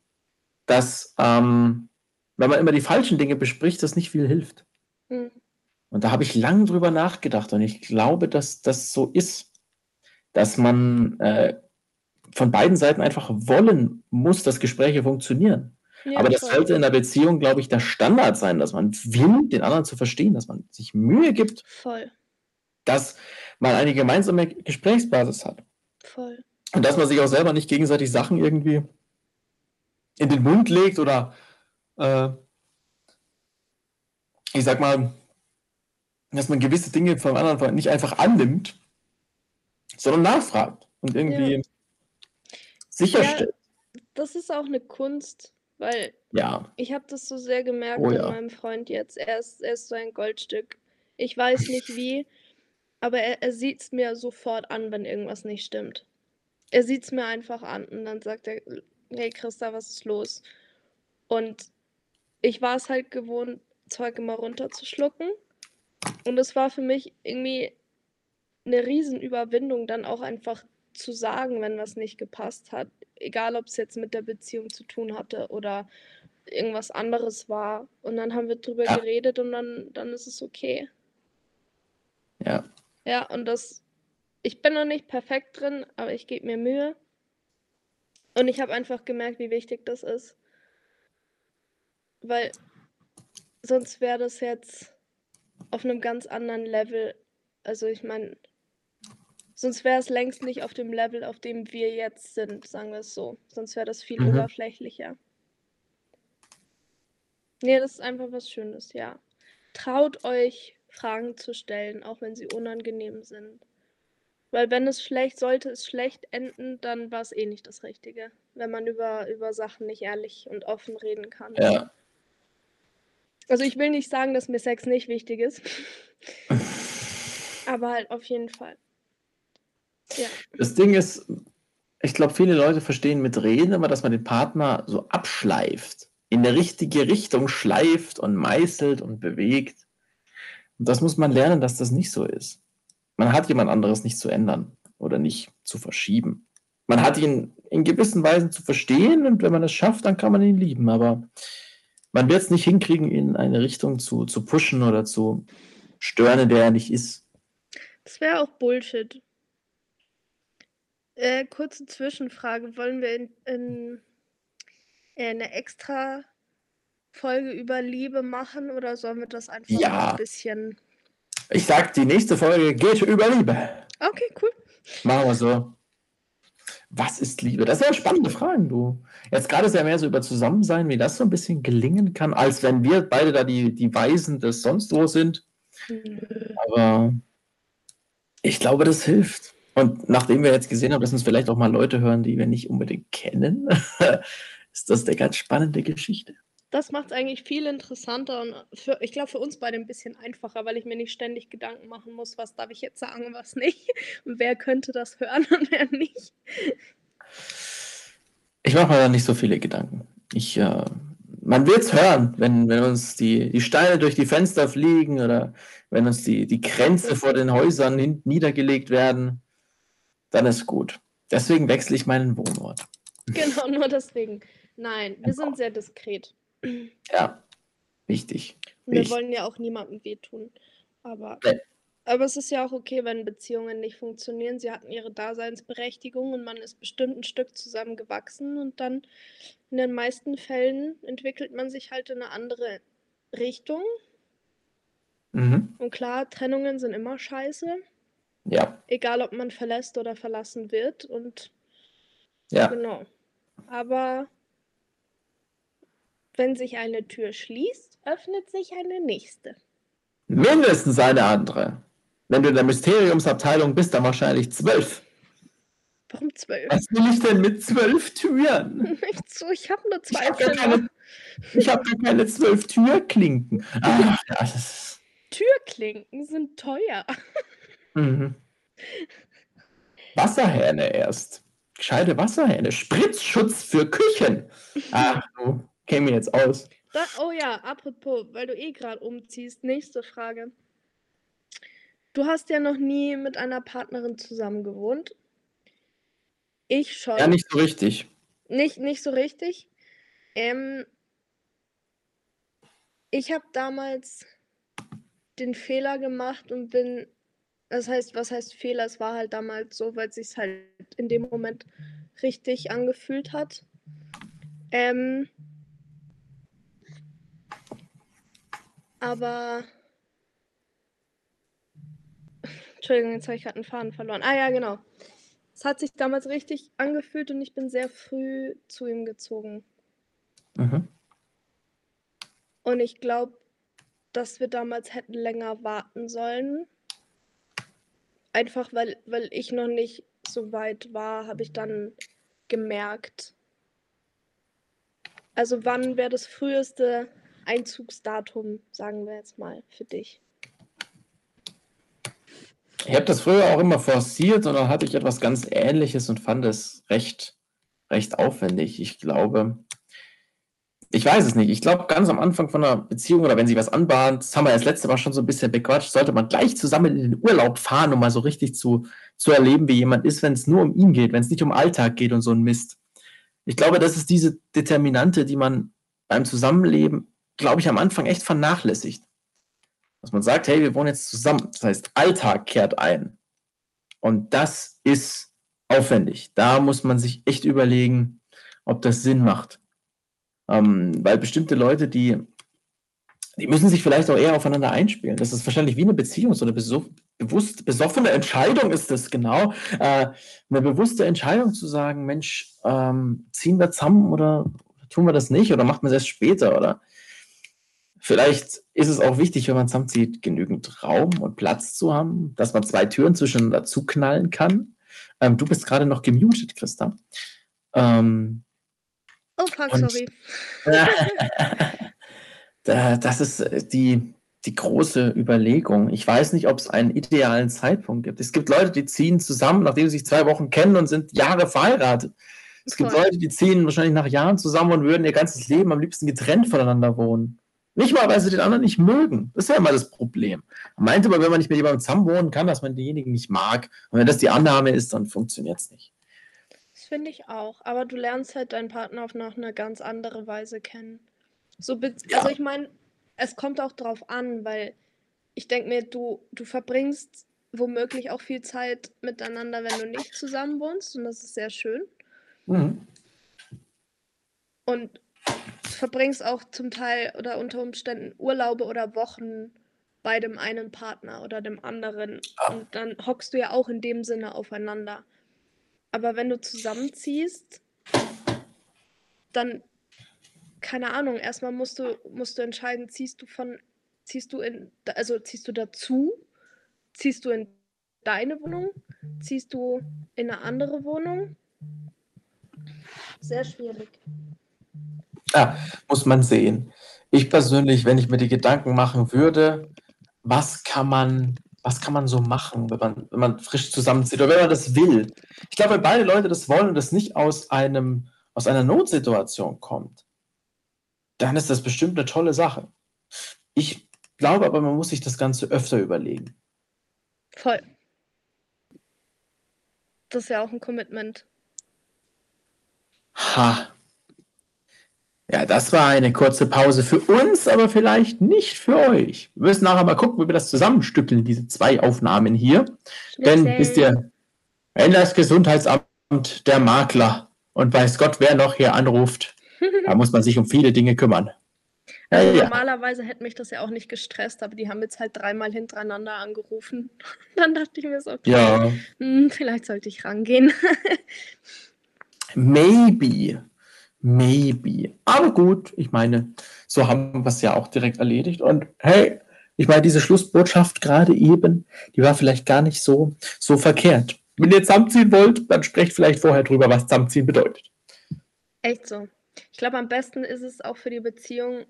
dass, ähm, wenn man immer die falschen Dinge bespricht, das nicht viel hilft. Mhm. Und da habe ich lang drüber nachgedacht und ich glaube, dass das so ist, dass man, äh, von beiden Seiten einfach wollen muss, dass Gespräche funktionieren. Aber Ja, das voll. sollte in 'ner Beziehung, glaube ich, der Standard sein, dass man will, den anderen zu verstehen, dass man sich Mühe gibt Voll. dass man eine gemeinsame Gesprächsbasis hat. Voll. Und dass man sich auch selber nicht gegenseitig Sachen irgendwie in den Mund legt oder, äh ich sage mal dass man gewisse Dinge vom anderen nicht einfach annimmt, sondern nachfragt und Ja. irgendwie Ja, sicherstellt. das ist auch 'ne Kunst, weil Ja. ich habe das so sehr gemerkt Oh an ja. meinem Freund jetzt. Er ist er ist so ein Goldstück. Ich weiß nicht wie, aber er er sieht's mir sofort an, wenn irgendwas nicht stimmt. Er sieht's mir einfach an und dann sagt er: „Hey Christa, was ist los?“ Und ich war es halt gewohnt, Zeug immer runterzuschlucken. Und es war für mich irgendwie 'ne Riesenüberwindung, dann auch einfach zu sagen, wenn was nicht gepasst hat, egal ob's jetzt mit der Beziehung zu tun hatte oder irgendwas anderes war. Und dann haben wir drüber Ja. geredet und dann dann ist es okay. Ja. Ja, und das ich bin noch nicht perfekt drin, aber ich gebe mir Mühe. Und ich habe einfach gemerkt, wie wichtig das ist. Weil sonst wäre das jetzt auf 'nem ganz anderen Level. Also, ich meine sonst wäre es längst nicht auf dem Level, auf dem wir jetzt sind, sagen wir's so. Sonst wäre das viel Mhm. oberflächlicher. Ne, das ist einfach was Schönes, ja. Traut euch, Fragen zu stellen, auch wenn sie unangenehm sind. Weil wenn es schlecht sollte es schlecht enden, dann war's eh nicht das Richtige, wenn man über über Sachen nicht ehrlich und offen reden kann. Ja. Also, ich will nicht sagen, dass mir Sex nicht wichtig ist. Aber halt auf jeden Fall. Ja. Das Ding ist, ich glaube, viele Leute verstehen mit Reden immer, dass man den Partner so abschleift, in der richtige Richtung schleift und meißelt und bewegt. Und das muss man lernen, dass das nicht so ist. Man hat jemand anderes nicht zu ändern oder nicht zu verschieben. Man hat ihn in gewissen Weisen zu verstehen und wenn man es schafft, dann kann man ihn lieben. Aber man wird es nicht hinkriegen, ihn in eine Richtung zu, zu pushen oder zu stören, in der er nicht ist. Das wäre auch Bullshit. Äh, kurze Zwischenfrage. Wollen wir in, in, äh, eine extra Folge über Liebe machen oder sollen wir das einfach Ja. ein bisschen. Ich sag, die nächste Folge geht über Liebe. Okay, cool. Machen wir so. Was ist Liebe? Das sind ja spannende Fragen, du. Jetzt gerade ist ja mehr so über Zusammensein, wie das so ein bisschen gelingen kann, als wenn wir beide da die, die Weisen des sonst wo sind. Aber ich glaube, das hilft. Und nachdem wir jetzt gesehen haben, dass uns vielleicht auch mal Leute hören, die wir nicht unbedingt kennen, ist das eine ganz spannende Geschichte. Das macht es eigentlich viel interessanter und für, ich glaube für uns beide ein bisschen einfacher, weil ich mir nicht ständig Gedanken machen muss, was darf ich jetzt sagen und was nicht. Und wer könnte das hören und wer nicht. Ich mache mir da nicht so viele Gedanken. Ich, äh, man wird es hören, wenn, wenn uns die, die Steine durch die Fenster fliegen oder wenn uns die, die Kränze vor den Häusern niedergelegt werden, dann ist gut. Deswegen wechsle ich meinen Wohnort. Genau, nur deswegen. Nein, wir sind sehr diskret. Ja, wichtig. Und wir wollen ja auch niemandem wehtun. Aber, Nee. aber es ist ja auch okay, wenn Beziehungen nicht funktionieren. Sie hatten ihre Daseinsberechtigung und man ist bestimmt ein Stück zusammengewachsen und dann in den meisten Fällen entwickelt man sich halt in eine andere Richtung. Mhm. Und klar, Trennungen sind immer scheiße, Ja, egal ob man verlässt oder verlassen wird. Und ja. genau. Aber wenn sich eine Tür schließt, öffnet sich eine nächste. Mindestens eine andere. Wenn du in der Mysteriumsabteilung bist, dann wahrscheinlich zwölf. Warum zwölf? Was will ich denn mit zwölf Türen? Nicht so, ich habe nur Ich zwei habe gar Zimmer. keine, ich hab gar keine zwölf Türklinken. Ah, Türklinken sind teuer. mhm. Wasserhähne erst. Gescheite Wasserhähne. Spritzschutz für Küchen. Ach, du käme mir jetzt aus. Da, oh ja, apropos, weil du eh gerade umziehst, nächste Frage. Du hast ja noch nie mit einer Partnerin zusammen gewohnt. Ich schon. Ja, nicht so richtig. Nicht, nicht so richtig. Ähm, ich habe damals den Fehler gemacht und bin, das heißt, was heißt Fehler? Es war halt damals so, weil es sich halt in dem Moment richtig angefühlt hat. Ähm, aber Entschuldigung, jetzt habe ich gerade einen Faden verloren. Ah ja, genau. Es hat sich damals richtig angefühlt und ich bin sehr früh zu ihm gezogen. Mhm. Und ich glaube, dass wir damals hätten länger warten sollen. Einfach weil, weil ich noch nicht so weit war, habe ich dann gemerkt. Also wann wäre das früheste Einzugsdatum, sagen wir jetzt mal, für dich? Ich habe das früher auch immer forciert und dann hatte ich etwas ganz Ähnliches und fand es recht, recht aufwendig. Ich glaube, ich weiß es nicht. Ich glaube, ganz am Anfang von einer Beziehung oder wenn sie was anbahnt, das haben wir das letzte Mal schon so ein bisschen bequatscht, sollte man gleich zusammen in den Urlaub fahren, um mal so richtig zu, zu erleben, wie jemand ist, wenn es nur um ihn geht, wenn es nicht um Alltag geht und so ein Mist. Ich glaube, das ist diese Determinante, die man beim Zusammenleben, glaube ich, am Anfang echt vernachlässigt. Dass man sagt, hey, wir wohnen jetzt zusammen. Das heißt, Alltag kehrt ein. Und das ist aufwendig. Da muss man sich echt überlegen, ob das Sinn macht. Ähm, weil bestimmte Leute, die, die müssen sich vielleicht auch eher aufeinander einspielen. Das ist wahrscheinlich wie eine Beziehung, so eine beso bewusst besoffene Entscheidung ist das genau. Äh, eine bewusste Entscheidung zu sagen, Mensch, ähm, ziehen wir zusammen oder tun wir das nicht oder macht man es erst später oder Vielleicht ist es auch wichtig, wenn man zusammenzieht, genügend Raum und Platz zu haben, dass man zwei Türen zwischeneinander zuknallen kann. Ähm, du bist gerade noch gemutet, Christa. Ähm, Oh, fuck, sorry. da- das ist äh, die, die große Überlegung. Ich weiß nicht, ob es einen idealen Zeitpunkt gibt. Es gibt Leute, die ziehen zusammen, nachdem sie sich zwei Wochen kennen und sind Jahre verheiratet. Es gibt. Leute, die ziehen wahrscheinlich nach Jahren zusammen und würden ihr ganzes Leben am liebsten getrennt voneinander wohnen. Nicht mal, weil sie den anderen nicht mögen. Das ist ja immer das Problem. Man meint aber, wenn man nicht mit jemandem zusammen wohnen kann, dass man denjenigen nicht mag. Und wenn das die Annahme ist, dann funktioniert es nicht. Das finde ich auch. Aber du lernst halt deinen Partner auf noch eine ganz andere Weise kennen. So, Ja. also ich meine, es kommt auch drauf an, weil ich denke mir, du, du verbringst womöglich auch viel Zeit miteinander, wenn du nicht zusammen wohnst. Und das ist sehr schön. Mhm. Und verbringst auch zum Teil oder unter Umständen Urlaube oder Wochen bei dem einen Partner oder dem anderen. Ja. Und dann hockst du ja auch in dem Sinne aufeinander. Aber wenn du zusammenziehst, dann, keine Ahnung, erstmal musst du, musst du entscheiden, ziehst du von, ziehst du in, also ziehst du dazu, ziehst du in deine Wohnung, ziehst du in eine andere Wohnung. Sehr schwierig. Ja, muss man sehen. Ich persönlich, wenn ich mir die Gedanken machen würde, was kann man, was kann man so machen, wenn man, wenn man frisch zusammenzieht oder wenn man das will. Ich glaube, wenn beide Leute das wollen und das nicht aus einem, aus einer Notsituation kommt, dann ist das bestimmt eine tolle Sache. Ich glaube aber, man muss sich das Ganze öfter überlegen. Voll. Das ist ja auch ein Commitment. Ha. Ja, das war eine kurze Pause für uns, aber vielleicht nicht für euch. Wir müssen nachher mal gucken, wie wir das zusammenstückeln, diese zwei Aufnahmen hier. Denn wisst ihr, wenn das Gesundheitsamt der Makler und weiß Gott, wer noch hier anruft, da muss man sich um viele Dinge kümmern. Ja, Also ja. normalerweise hätte mich das ja auch nicht gestresst, aber die haben jetzt halt dreimal hintereinander angerufen. Dann dachte ich mir so, okay, ja, hm, vielleicht sollte ich rangehen. maybe. Maybe. Aber gut, ich meine, so haben wir es ja auch direkt erledigt. Und hey, ich meine, diese Schlussbotschaft gerade eben, die war vielleicht gar nicht so, so verkehrt. Wenn ihr zusammenziehen wollt, dann sprecht vielleicht vorher drüber, was zusammenziehen bedeutet. Echt so. Ich glaube, am besten ist es auch für die Beziehung,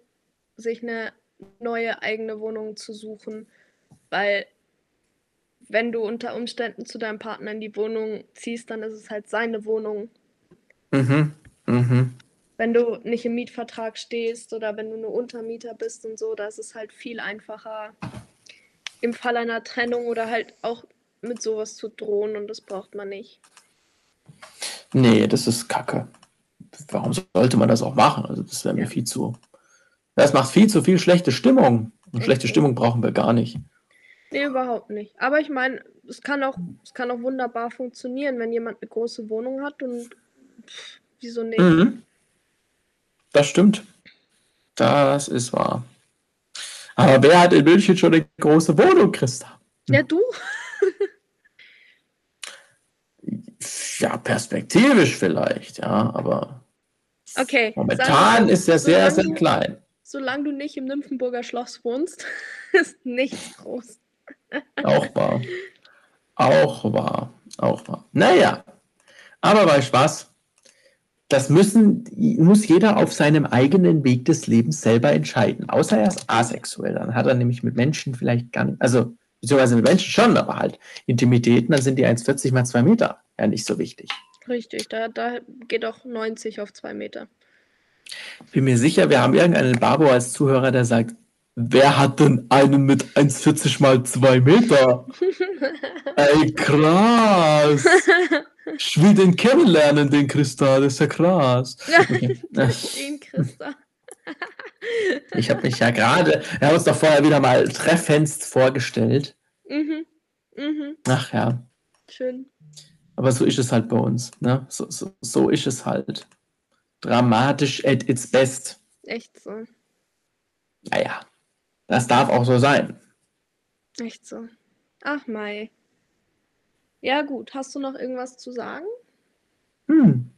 sich eine neue eigene Wohnung zu suchen, weil wenn du unter Umständen zu deinem Partner in die Wohnung ziehst, dann ist es halt seine Wohnung. Mhm. Mhm. Wenn du nicht im Mietvertrag stehst oder wenn du nur Untermieter bist und so, da ist es halt viel einfacher im Fall einer Trennung oder halt auch mit sowas zu drohen und das braucht man nicht. Nee, das ist Kacke. Warum sollte man das auch machen? Also, das wäre mir Ja. viel zu. Das macht viel zu viel schlechte Stimmung. Und Echt schlechte. Stimmung brauchen wir gar nicht. Nee, überhaupt nicht. Aber ich meine, es kann auch, es kann auch wunderbar funktionieren, wenn jemand eine große Wohnung hat und pff, wieso nicht? Mhm. Das stimmt. Das ist wahr. Aber wer hat in München schon eine große Wohnung, Christa? Ja, du? Ja, perspektivisch vielleicht, ja, aber Okay. momentan ist er sehr, sehr du- klein. Solange du nicht im Nymphenburger Schloss wohnst, ist nichts groß. Auch wahr. Auch wahr. Auch wahr. Naja, aber weißt du was? Das müssen, muss jeder auf seinem eigenen Weg des Lebens selber entscheiden. Außer er ist asexuell. Dann hat er nämlich mit Menschen vielleicht gar nicht, also beziehungsweise mit Menschen schon, aber halt Intimitäten, dann sind die 1,40 mal 2 Meter ja nicht so wichtig. Richtig, da, da geht auch 90 auf zwei Meter. Bin mir sicher, wir haben irgendeinen Babo als Zuhörer, der sagt, wer hat denn einen mit 1,40 mal 2 Meter? Ey, krass. Ich will den kennenlernen, den Christa, das ist ja krass. Okay. Den Christa. Ich habe mich ja gerade, wir haben uns doch vorher wieder mal treffendst vorgestellt. Mhm. Mhm. Ach ja, Schön. aber so ist es halt bei uns. Ne? So, so, so ist es halt. Dramatisch at its best. Echt so. Naja, das darf auch so sein. Echt so. Ach, Mai. Ja, gut. Hast du noch irgendwas zu sagen? Hm,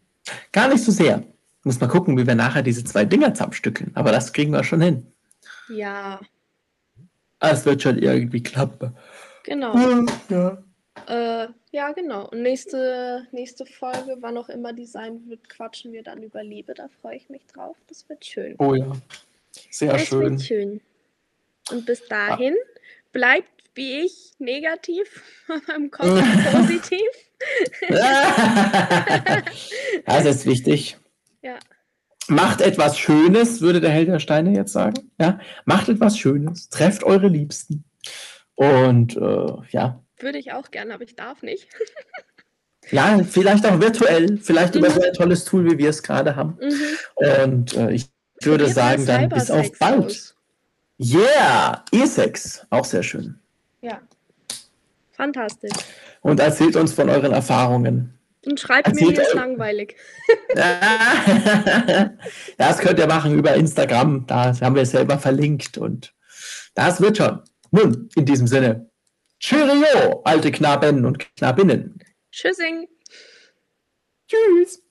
gar nicht so sehr. Muss mal gucken, wie wir nachher diese zwei Dinger zusammenstückeln. Aber das kriegen wir schon hin. Ja, Es wird schon irgendwie klappen. genau. Ja. Äh, ja, genau. Und nächste, nächste Folge, wann auch immer die sein wird, quatschen wir dann über Liebe. Da freue ich mich drauf. Das wird schön. Oh ja. Sehr das schön. wird schön. Und bis dahin bleibt wie ich negativ, beim Kopf positiv. das ist wichtig. Ja. Macht etwas Schönes, würde der Held der Steine jetzt sagen. Ja, macht etwas Schönes, trefft eure Liebsten. Und äh, ja. Würde ich auch gerne, aber ich darf nicht. ja, vielleicht auch virtuell, vielleicht mhm. über so ein tolles Tool, wie wir es gerade haben. Mhm. Und äh, ich würde sagen, dann bis auf bald. Yeah, E6, auch sehr schön. Ja, fantastisch. Und erzählt uns von euren Erfahrungen. Und schreibt erzählt mir, mir ist langweilig. das könnt ihr machen über Instagram. Da haben wir es selber verlinkt und das wird schon. Nun, in diesem Sinne. Cheerio, alte Knaben und Knabinnen. Tschüssing. Tschüss.